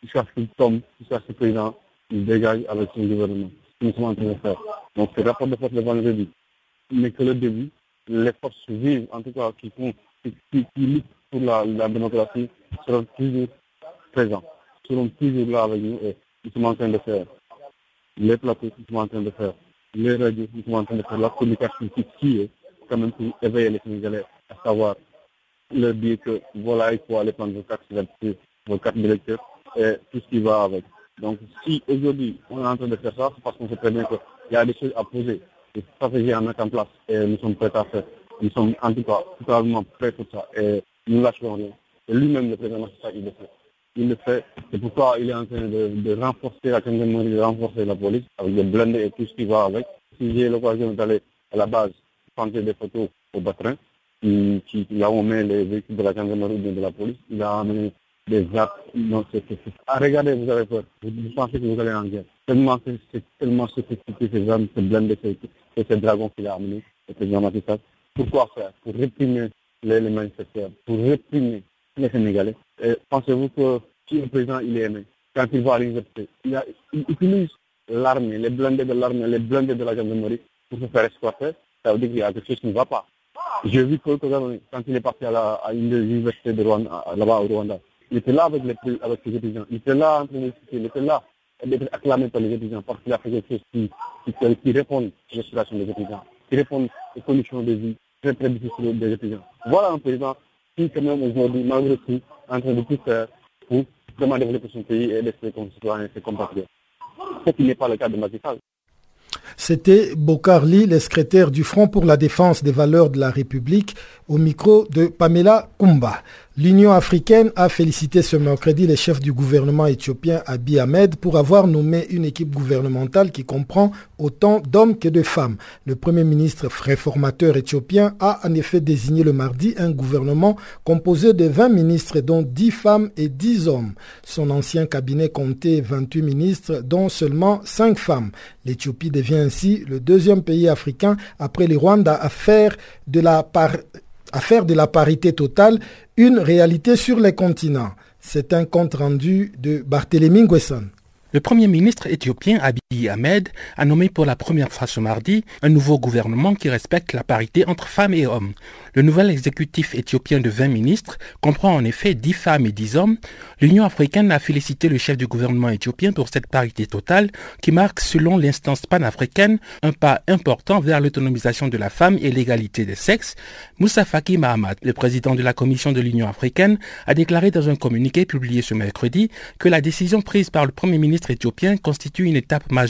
jusqu'à ce qu'il tombe, jusqu'à ce ce président il dégage avec son gouvernement. Nous sommes en train de faire. Donc ce rapport de force de vendredi n'est que le début. Les forces vives, en tout cas, qui, font, qui, luttent pour la, la, démocratie, seront toujours présents, seront toujours là avec nous et nous sommes en train de faire les plateaux, nous sommes en train de faire les radios, nous sommes en train de faire la communication qui est quand même pour éveiller les Sénégalais à savoir leur dire que voilà, il faut aller prendre vos cartes vos cartes d'électeurs et tout ce qui va avec. Donc si aujourd'hui on est en train de faire ça, c'est parce qu'on sait très bien qu'il y a des choses à poser, des stratégies à mettre en place et nous sommes prêts à faire. Nous sommes en tout cas totalement prêts pour ça et nous lâcherons rien. Et lui-même, le président ça, il le fait. Il le fait. C'est pourquoi il est en train de, renforcer la gendarmerie, de renforcer la police avec des blindés et tout ce qui va avec. Si j'ai l'occasion d'aller à la base prendre des photos au Batrin, qui, qui, là où on met les véhicules de la gendarmerie ou de la police, il a amené des actes. Non, c'est, ah, regardez, vous avez peur. Vous, pensez que vous allez en guerre. Tellement, c'est, tellement sophistiqué ces armes, ces blindés, ces, ces dragons qu'il a amenés, Matissat. Pourquoi faire? Pour réprimer les, les pour réprimer les Sénégalais. pensez-vous que si le président il est aimé, quand il va à l'université, il, il, utilise l'armée, les blindés de l'armée, les blindés de la gendarmerie pour se faire exploiter, ça veut dire qu'il y a quelque chose qui ne va pas. J'ai vu que quand il est parti à, la, à une université de Rwanda, là-bas au Rwanda, il était là avec les, avec les étudiants. Il était là en train de il était là d'être acclamé par les étudiants parce qu'il a fait quelque chose qui, qui, à l'aspiration des étudiants, qui répond aux conditions de vie très très difficiles des étudiants. Voilà un président qui quand même aujourd'hui, malgré tout, est en train de tout faire pour vraiment développer son pays et laisser ses concitoyens et ses compatriotes. Ce qui n'est pas le cas de Macky C'était Bokarli, le secrétaire du Front pour la défense des valeurs de la République, au micro de Pamela Kumba. L'Union africaine a félicité ce mercredi les chefs du gouvernement éthiopien Abiy Ahmed pour avoir nommé une équipe gouvernementale qui comprend autant d'hommes que de femmes. Le premier ministre réformateur éthiopien a en effet désigné le mardi un gouvernement composé de 20 ministres dont 10 femmes et 10 hommes. Son ancien cabinet comptait 28 ministres dont seulement 5 femmes. L'Éthiopie devient ainsi le deuxième pays africain après le Rwanda à faire de la part à faire de la parité totale une réalité sur les continents. C'est un compte rendu de Barthélémy Nguesson. Le Premier ministre éthiopien Abiy Ahmed a nommé pour la première fois ce mardi un nouveau gouvernement qui respecte la parité entre femmes et hommes. Le nouvel exécutif éthiopien de 20 ministres comprend en effet 10 femmes et 10 hommes. L'Union africaine a félicité le chef du gouvernement éthiopien pour cette parité totale qui marque, selon l'instance panafricaine, un pas important vers l'autonomisation de la femme et l'égalité des sexes. Moussa Faki Mahamat, le président de la Commission de l'Union africaine, a déclaré dans un communiqué publié ce mercredi que la décision prise par le Premier ministre éthiopien constitue une étape majeure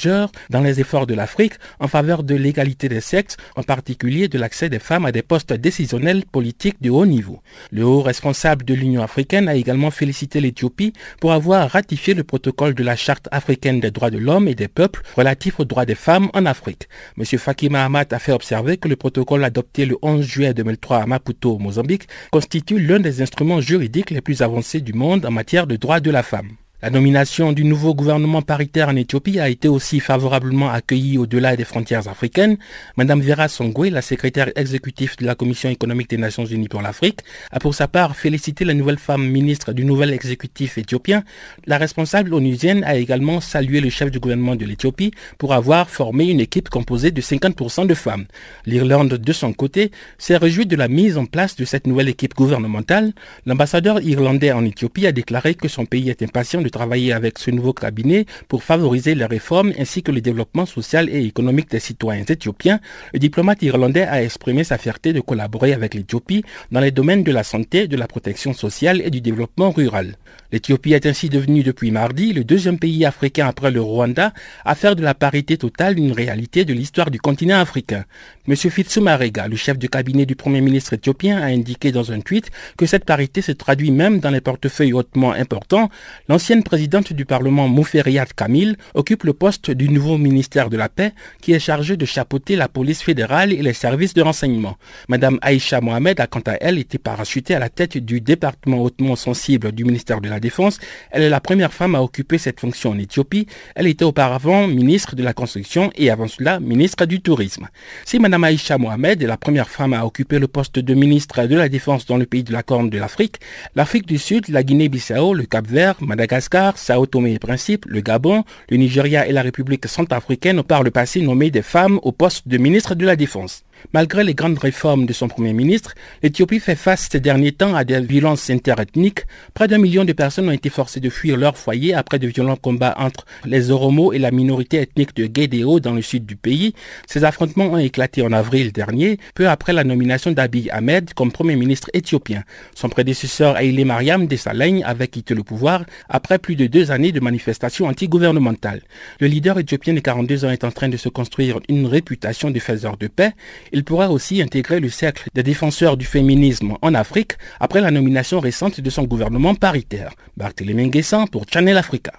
dans les efforts de l'Afrique en faveur de l'égalité des sexes, en particulier de l'accès des femmes à des postes décisionnels politiques de haut niveau. Le haut responsable de l'Union africaine a également félicité l'Éthiopie pour avoir ratifié le protocole de la Charte africaine des droits de l'homme et des peuples relatif aux droits des femmes en Afrique. M. Faki Mahamat a fait observer que le protocole adopté le 11 juillet 2003 à Maputo, Mozambique, constitue l'un des instruments juridiques les plus avancés du monde en matière de droits de la femme. La nomination du nouveau gouvernement paritaire en Éthiopie a été aussi favorablement accueillie au-delà des frontières africaines. Madame Vera Songwe, la secrétaire exécutive de la Commission économique des Nations Unies pour l'Afrique, a pour sa part félicité la nouvelle femme ministre du nouvel exécutif éthiopien. La responsable onusienne a également salué le chef du gouvernement de l'Éthiopie pour avoir formé une équipe composée de 50% de femmes. L'Irlande, de son côté, s'est réjouie de la mise en place de cette nouvelle équipe gouvernementale. L'ambassadeur irlandais en Éthiopie a déclaré que son pays est impatient de travailler avec ce nouveau cabinet pour favoriser les réformes ainsi que le développement social et économique des citoyens éthiopiens, le diplomate irlandais a exprimé sa fierté de collaborer avec l'Éthiopie dans les domaines de la santé, de la protection sociale et du développement rural. L'Éthiopie est ainsi devenue depuis mardi le deuxième pays africain après le Rwanda à faire de la parité totale une réalité de l'histoire du continent africain. M. Fitsum Arega, le chef du cabinet du Premier ministre éthiopien, a indiqué dans un tweet que cette parité se traduit même dans les portefeuilles hautement importants. L'ancienne présidente du Parlement, Mouferiat Kamil, occupe le poste du nouveau ministère de la Paix qui est chargé de chapeauter la police fédérale et les services de renseignement. Madame Aïcha Mohamed a quant à elle été parachutée à la tête du département hautement sensible du ministère de la Défense. Elle est la première femme à occuper cette fonction en Éthiopie. Elle était auparavant ministre de la Construction et avant cela ministre du Tourisme. Si Mme Aïcha Mohamed est la première femme à occuper le poste de ministre de la Défense dans le pays de la Corne de l'Afrique, l'Afrique du Sud, la Guinée-Bissau, le Cap-Vert, Madagascar, Sao Tomé et Principe, le Gabon, le Nigeria et la République centrafricaine ont par le passé nommé des femmes au poste de ministre de la Défense. Malgré les grandes réformes de son Premier ministre, l'Éthiopie fait face ces derniers temps à des violences interethniques. Près d'un million de personnes ont été forcées de fuir leur foyer après de violents combats entre les Oromo et la minorité ethnique de Guédéo dans le sud du pays. Ces affrontements ont éclaté en avril dernier, peu après la nomination d'Abiy Ahmed comme Premier ministre éthiopien. Son prédécesseur Haile Mariam Dessalagne avait quitté le pouvoir après plus de deux années de manifestations anti-gouvernementales. Le leader éthiopien de 42 ans est en train de se construire une réputation de faiseur de paix il pourra aussi intégrer le cercle des défenseurs du féminisme en Afrique après la nomination récente de son gouvernement paritaire. Barthélémy Nguessan pour Channel Africa.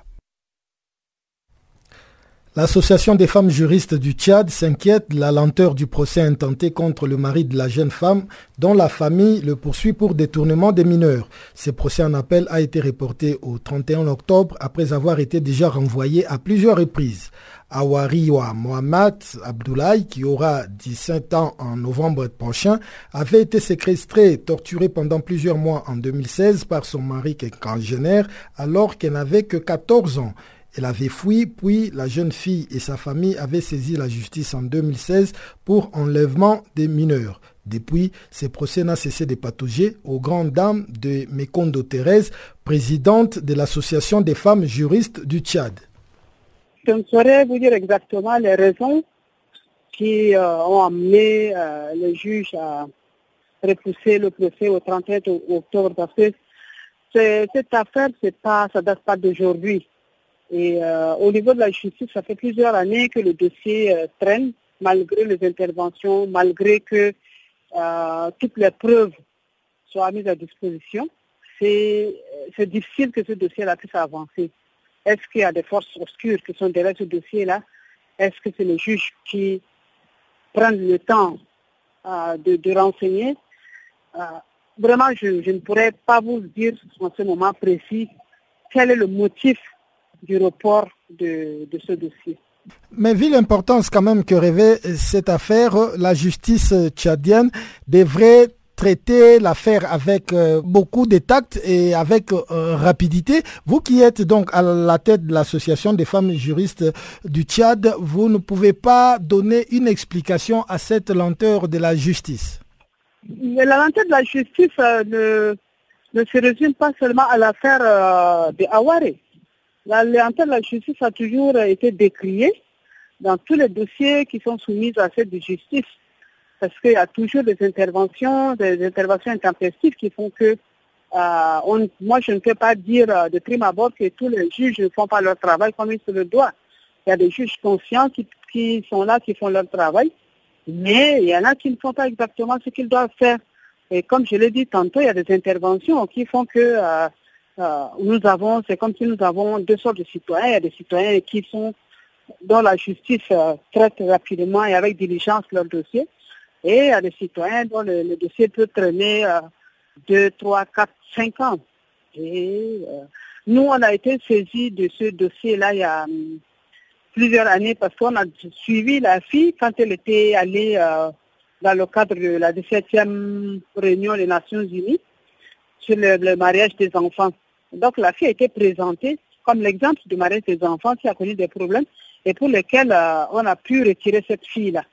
L'association des femmes juristes du Tchad s'inquiète de la lenteur du procès intenté contre le mari de la jeune femme dont la famille le poursuit pour détournement des mineurs. Ce procès en appel a été reporté au 31 octobre après avoir été déjà renvoyé à plusieurs reprises. Awariwa Mohamed Abdoulaye, qui aura 17 ans en novembre prochain, avait été séquestré et torturé pendant plusieurs mois en 2016 par son mari génère alors qu'elle n'avait que 14 ans. Elle avait fui, puis la jeune fille et sa famille avaient saisi la justice en 2016 pour enlèvement des mineurs. Depuis, ce procès n'a cessé de patauger aux grandes dames de Mekondo Thérèse, présidente de l'Association des femmes juristes du Tchad. Je ne saurais vous dire exactement les raisons qui euh, ont amené euh, le juge à repousser le procès au 31 octobre parce que cette affaire, pas, ça ne date pas d'aujourd'hui. Et euh, au niveau de la justice, ça fait plusieurs années que le dossier traîne, malgré les interventions, malgré que toutes les preuves soient mises à disposition. C'est difficile que ce dossier-là puisse avancer. Est-ce qu'il y a des forces obscures qui sont derrière ce dossier-là? Est-ce que c'est les juges qui prennent le temps euh, de, renseigner? Euh, Vraiment, je, ne pourrais pas vous dire en ce moment précis quel est le motif du report de, de ce dossier. Mais vu l'importance quand même que revêt cette affaire, la justice tchadienne devrait traiter l'affaire avec euh, beaucoup de tact et avec euh, rapidité. Vous qui êtes donc à la tête de l'association des femmes juristes du Tchad, vous ne pouvez pas donner une explication à cette lenteur de la justice. la lenteur de la justice euh, ne, se résume pas seulement à l'affaire de Aware. La lenteur de la justice a toujours été décriée dans tous les dossiers qui sont soumis à cette justice parce qu'il y a toujours des interventions, des interventions intempestives qui font que euh, moi, je ne peux pas dire euh, de prime abord que tous les juges ne font pas leur travail comme ils se le doivent. Il y a des juges conscients qui, sont là, qui font leur travail, mais il y en a qui ne font pas exactement ce qu'ils doivent faire. Et comme je l'ai dit tantôt, il y a des interventions qui font que euh, nous avons, c'est comme si nous avons deux sortes de citoyens. Il y a des citoyens qui sont, dont la justice traite rapidement et avec diligence leur dossier et a des citoyens dont le, dossier peut traîner euh, 2, 3, 4, 5 ans. Et euh, nous, on a été saisis de ce dossier-là il y a hum, plusieurs années parce qu'on a suivi la fille quand elle était allée euh, dans le cadre de la 17e réunion des Nations Unies sur le, mariage des enfants. Donc la fille a été présentée comme l'exemple du mariage des enfants qui a connu des problèmes et pour lesquels euh, on a pu retirer cette fille-là.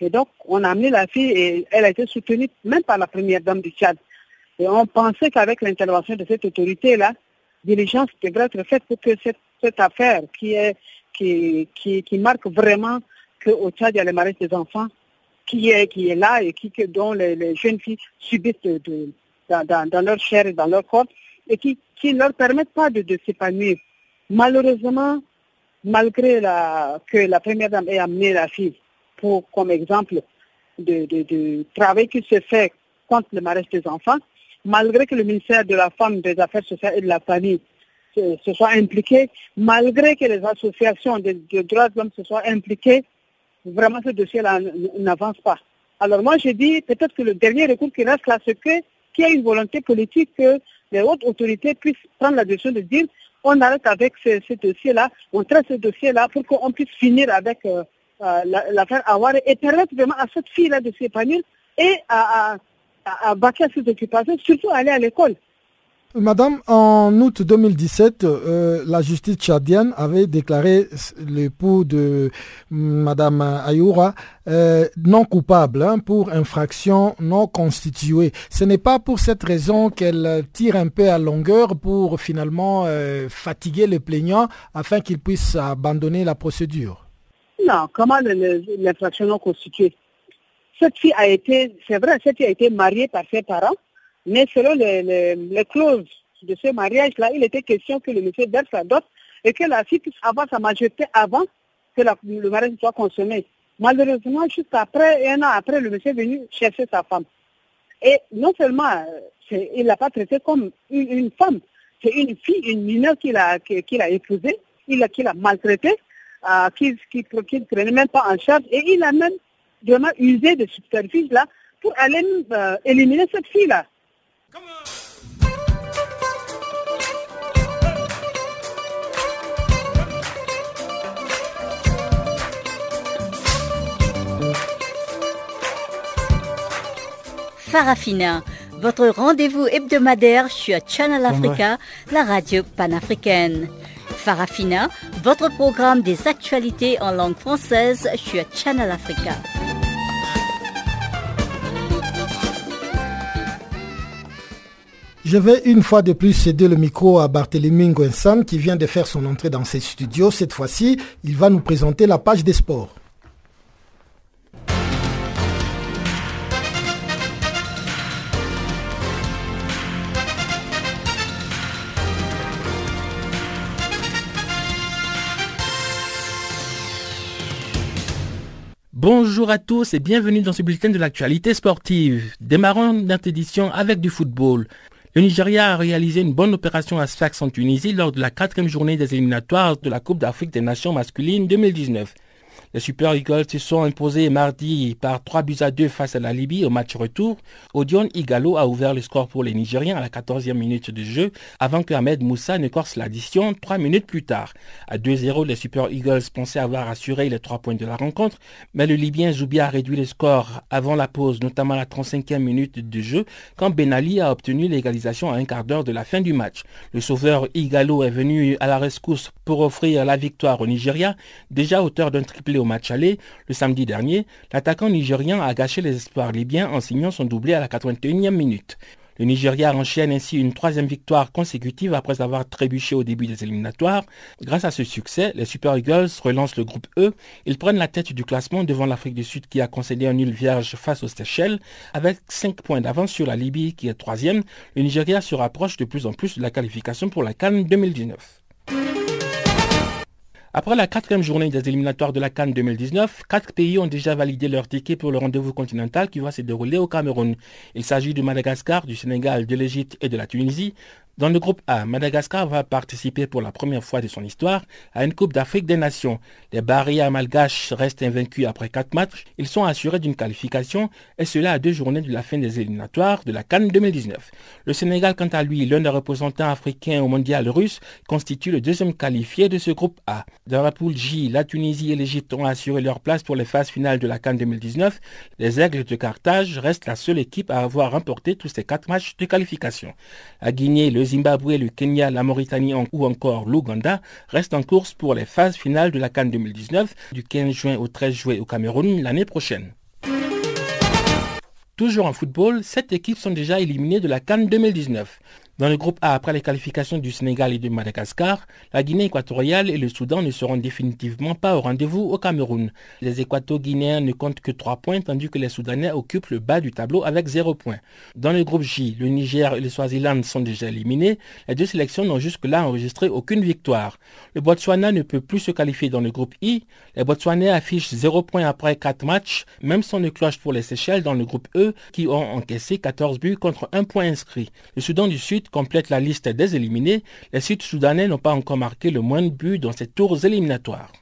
Et donc, on a amené la fille et elle a été soutenue même par la première dame du Tchad. Et on pensait qu'avec l'intervention de cette autorité-là, diligence devrait être faite pour que cette, affaire qui, marque vraiment qu'au Tchad, il y a le mariage des enfants qui est, là et qui, dont les, jeunes filles subissent dans, leur chair et dans leur corps et qui ne leur permettent pas de, de s'épanouir. Malheureusement, malgré la, que la première dame ait amené la fille pour, comme exemple de, travail qui se fait contre le mariage des enfants, malgré que le ministère de la Femme, des Affaires sociales et de la Famille se, soit impliqué, malgré que les associations de, droits de l'homme se soient impliquées, vraiment ce dossier-là n'avance pas. Alors moi, je dis peut-être que le dernier recours qui reste là, c'est qu'il y a une volonté politique que les hautes autorités puissent prendre la décision de dire on arrête avec ce, dossier-là, on traite ce dossier-là pour qu'on puisse finir avec euh, euh, l'affaire Aware et permettre vraiment à cette fille-là de s'épanouir et à, à, à, à ses occupations, surtout aller à l'école. Madame, en août 2017, euh, la justice tchadienne avait déclaré l'époux de Madame Ayoura euh, non coupable hein, pour infraction non constituée. Ce n'est pas pour cette raison qu'elle tire un peu à longueur pour finalement fatiguer le plaignant afin qu'il puisse abandonner la procédure. Non, comment l'infraction non constituée Cette fille a été, c'est vrai, cette fille a été mariée par ses parents. Mais selon les, clauses de ce mariage-là, il était question que le monsieur verse sa dot et que la fille puisse avoir sa majorité avant que le mariage soit consommé. Malheureusement, juste après, un an après, le monsieur est venu chercher sa femme. Et non seulement, euh, il ne l'a pas traité comme une, femme, c'est une fille, une mineure qu'il a, a épousée, qu'il a maltraité, euh, qu'il ne prenait même pas en charge, et il a même vraiment usé de subterfuge là pour aller euh, éliminer cette fille-là. Farafina, votre rendez-vous hebdomadaire sur Channel Africa, la radio panafricaine. Farafina, votre programme des actualités en langue française sur Channel Africa. Je vais une fois de plus céder le micro à Barthélémy Nguensan qui vient de faire son entrée dans ses studios. Cette fois-ci, il va nous présenter la page des sports. Bonjour à tous et bienvenue dans ce bulletin de l'actualité sportive. Démarrons notre édition avec du football. Le Nigeria a réalisé une bonne opération à Sfax en Tunisie lors de la quatrième journée des éliminatoires de la Coupe d'Afrique des Nations masculines 2019. Les Super Eagles se sont imposés mardi par 3 buts à 2 face à la Libye au match retour. Odion Igalo a ouvert le score pour les Nigériens à la 14e minute de jeu avant que Ahmed Moussa ne corse l'addition 3 minutes plus tard. À 2-0, les Super Eagles pensaient avoir assuré les 3 points de la rencontre, mais le Libyen Zoubia a réduit le score avant la pause, notamment à la 35e minute de jeu, quand Ben Ali a obtenu l'égalisation à un quart d'heure de la fin du match. Le sauveur Igalo est venu à la rescousse pour offrir la victoire au Nigeria, déjà auteur d'un triplé au match aller, le samedi dernier, l'attaquant nigérien a gâché les espoirs libyens en signant son doublé à la 81e minute. Le Nigeria enchaîne ainsi une troisième victoire consécutive après avoir trébuché au début des éliminatoires. Grâce à ce succès, les Super Eagles relancent le groupe E. Ils prennent la tête du classement devant l'Afrique du Sud qui a concédé un nul vierge face aux Seychelles. Avec 5 points d'avance sur la Libye qui est troisième, le Nigeria se rapproche de plus en plus de la qualification pour la Cannes 2019. Après la quatrième journée des éliminatoires de la Cannes 2019, quatre pays ont déjà validé leur ticket pour le rendez-vous continental qui va se dérouler au Cameroun. Il s'agit du Madagascar, du Sénégal, de l'Égypte et de la Tunisie. Dans le groupe A, Madagascar va participer pour la première fois de son histoire à une Coupe d'Afrique des Nations. Les barrières malgaches restent invaincus après quatre matchs. Ils sont assurés d'une qualification et cela à deux journées de la fin des éliminatoires de la Cannes 2019. Le Sénégal, quant à lui, l'un des représentants africains au mondial russe, constitue le deuxième qualifié de ce groupe A. Dans la poule J, la Tunisie et l'Égypte ont assuré leur place pour les phases finales de la Cannes 2019. Les Aigles de Carthage restent la seule équipe à avoir remporté tous ces quatre matchs de qualification. La Guinée, le Zimbabwe, le Kenya, la Mauritanie ou encore l'Ouganda restent en course pour les phases finales de la Cannes 2019 du 15 juin au 13 juillet au Cameroun l'année prochaine. Toujours en football, sept équipes sont déjà éliminées de la Cannes 2019. Dans le groupe A, après les qualifications du Sénégal et de Madagascar, la Guinée équatoriale et le Soudan ne seront définitivement pas au rendez-vous au Cameroun. Les Équato-Guinéens ne comptent que 3 points tandis que les Soudanais occupent le bas du tableau avec 0 points. Dans le groupe J, le Niger et le Swaziland sont déjà éliminés. Les deux sélections n'ont jusque-là enregistré aucune victoire. Le Botswana ne peut plus se qualifier dans le groupe I. Les Botswanais affichent 0 points après 4 matchs, même sans cloche pour les Seychelles dans le groupe E qui ont encaissé 14 buts contre 1 point inscrit. Le Soudan du Sud complète la liste des éliminés, les Sud-Soudanais n'ont pas encore marqué le moins de buts dans ces tours éliminatoires.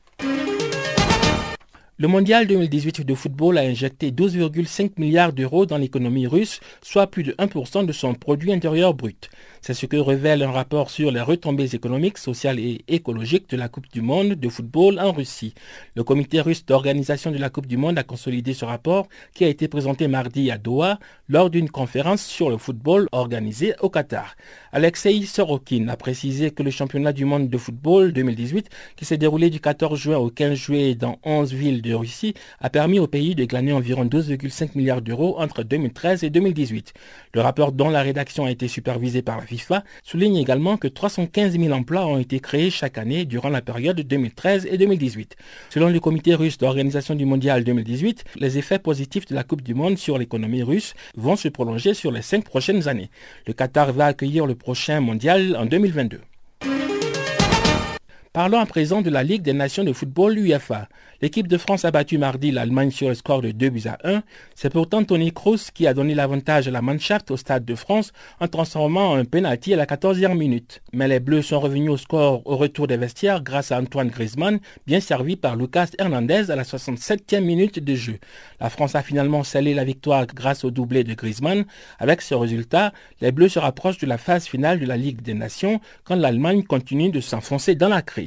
Le mondial 2018 de football a injecté 12,5 milliards d'euros dans l'économie russe, soit plus de 1% de son produit intérieur brut. C'est ce que révèle un rapport sur les retombées économiques, sociales et écologiques de la Coupe du Monde de football en Russie. Le comité russe d'organisation de la Coupe du Monde a consolidé ce rapport qui a été présenté mardi à Doha lors d'une conférence sur le football organisée au Qatar. Alexei Sorokin a précisé que le championnat du monde de football 2018, qui s'est déroulé du 14 juin au 15 juillet dans 11 villes de Russie, a permis au pays de gagner environ 12,5 milliards d'euros entre 2013 et 2018. Le rapport dont la rédaction a été supervisée par la FIFA souligne également que 315 000 emplois ont été créés chaque année durant la période 2013 et 2018. Selon le comité russe d'organisation du mondial 2018, les effets positifs de la Coupe du Monde sur l'économie russe vont se prolonger sur les cinq prochaines années. Le Qatar va accueillir le prochain mondial en 2022. Parlons à présent de la Ligue des Nations de football UEFA. L'équipe de France a battu mardi l'Allemagne sur le score de 2 buts à 1. C'est pourtant Tony Kroos qui a donné l'avantage à la Mannschaft au Stade de France en transformant un penalty à la 14e minute. Mais les Bleus sont revenus au score au retour des vestiaires grâce à Antoine Griezmann, bien servi par Lucas Hernandez à la 67e minute de jeu. La France a finalement scellé la victoire grâce au doublé de Griezmann. Avec ce résultat, les Bleus se rapprochent de la phase finale de la Ligue des Nations quand l'Allemagne continue de s'enfoncer dans la crise.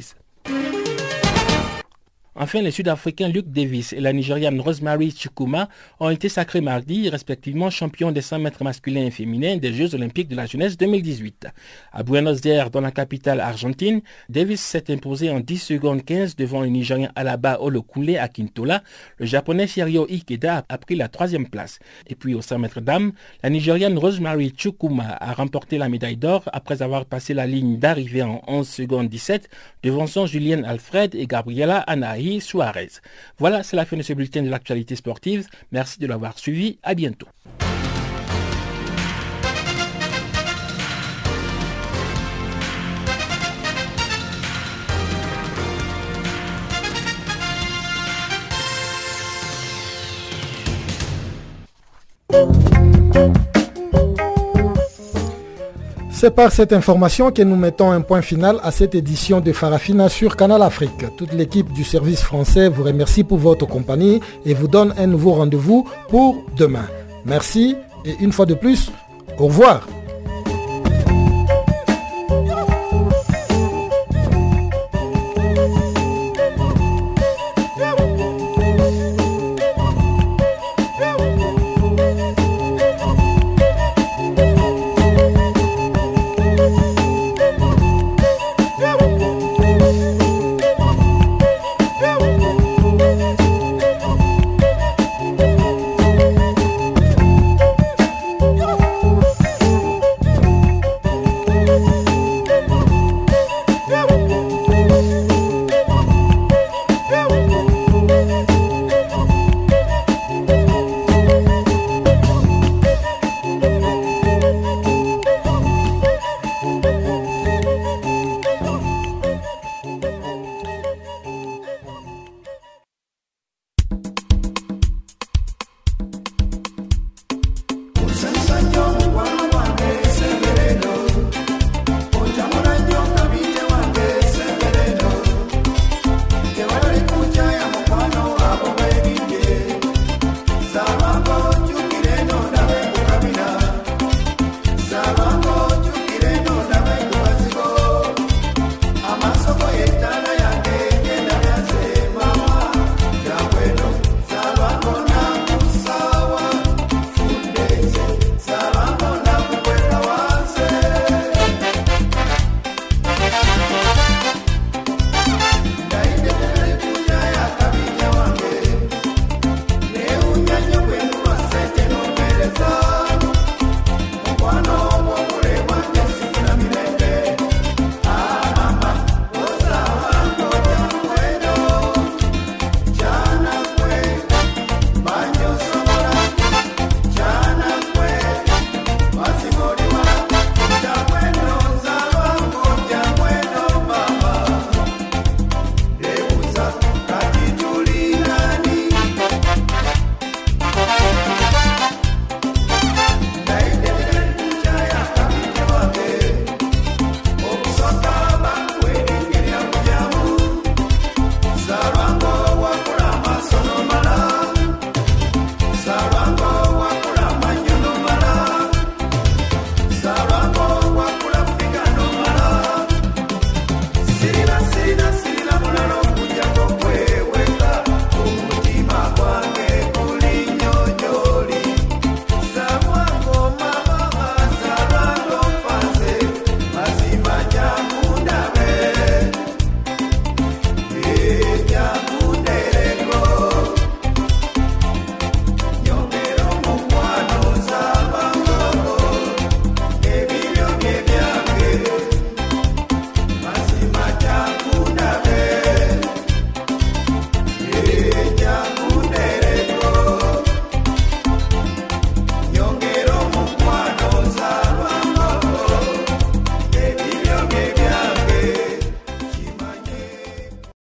Enfin, les Sud-Africains Luke Davis et la Nigériane Rosemary Chukuma ont été sacrés mardi, respectivement champions des 100 mètres masculins et féminins des Jeux olympiques de la jeunesse 2018. À Buenos Aires, dans la capitale argentine, Davis s'est imposé en 10 secondes 15 devant le Nigérien Alaba Olokule à Quintola. Le Japonais Shirio Ikeda a pris la troisième place. Et puis aux 100 mètres dames, la Nigériane Rosemary Chukuma a remporté la médaille d'or après avoir passé la ligne d'arrivée en 11 secondes 17 devant son Julien Alfred et Gabriela Anahi Suarez. Voilà, c'est la fin de ce bulletin de l'actualité sportive. Merci de l'avoir suivi. À bientôt. C'est par cette information que nous mettons un point final à cette édition de Farafina sur Canal Afrique. Toute l'équipe du service français vous remercie pour votre compagnie et vous donne un nouveau rendez-vous pour demain. Merci et une fois de plus, au revoir.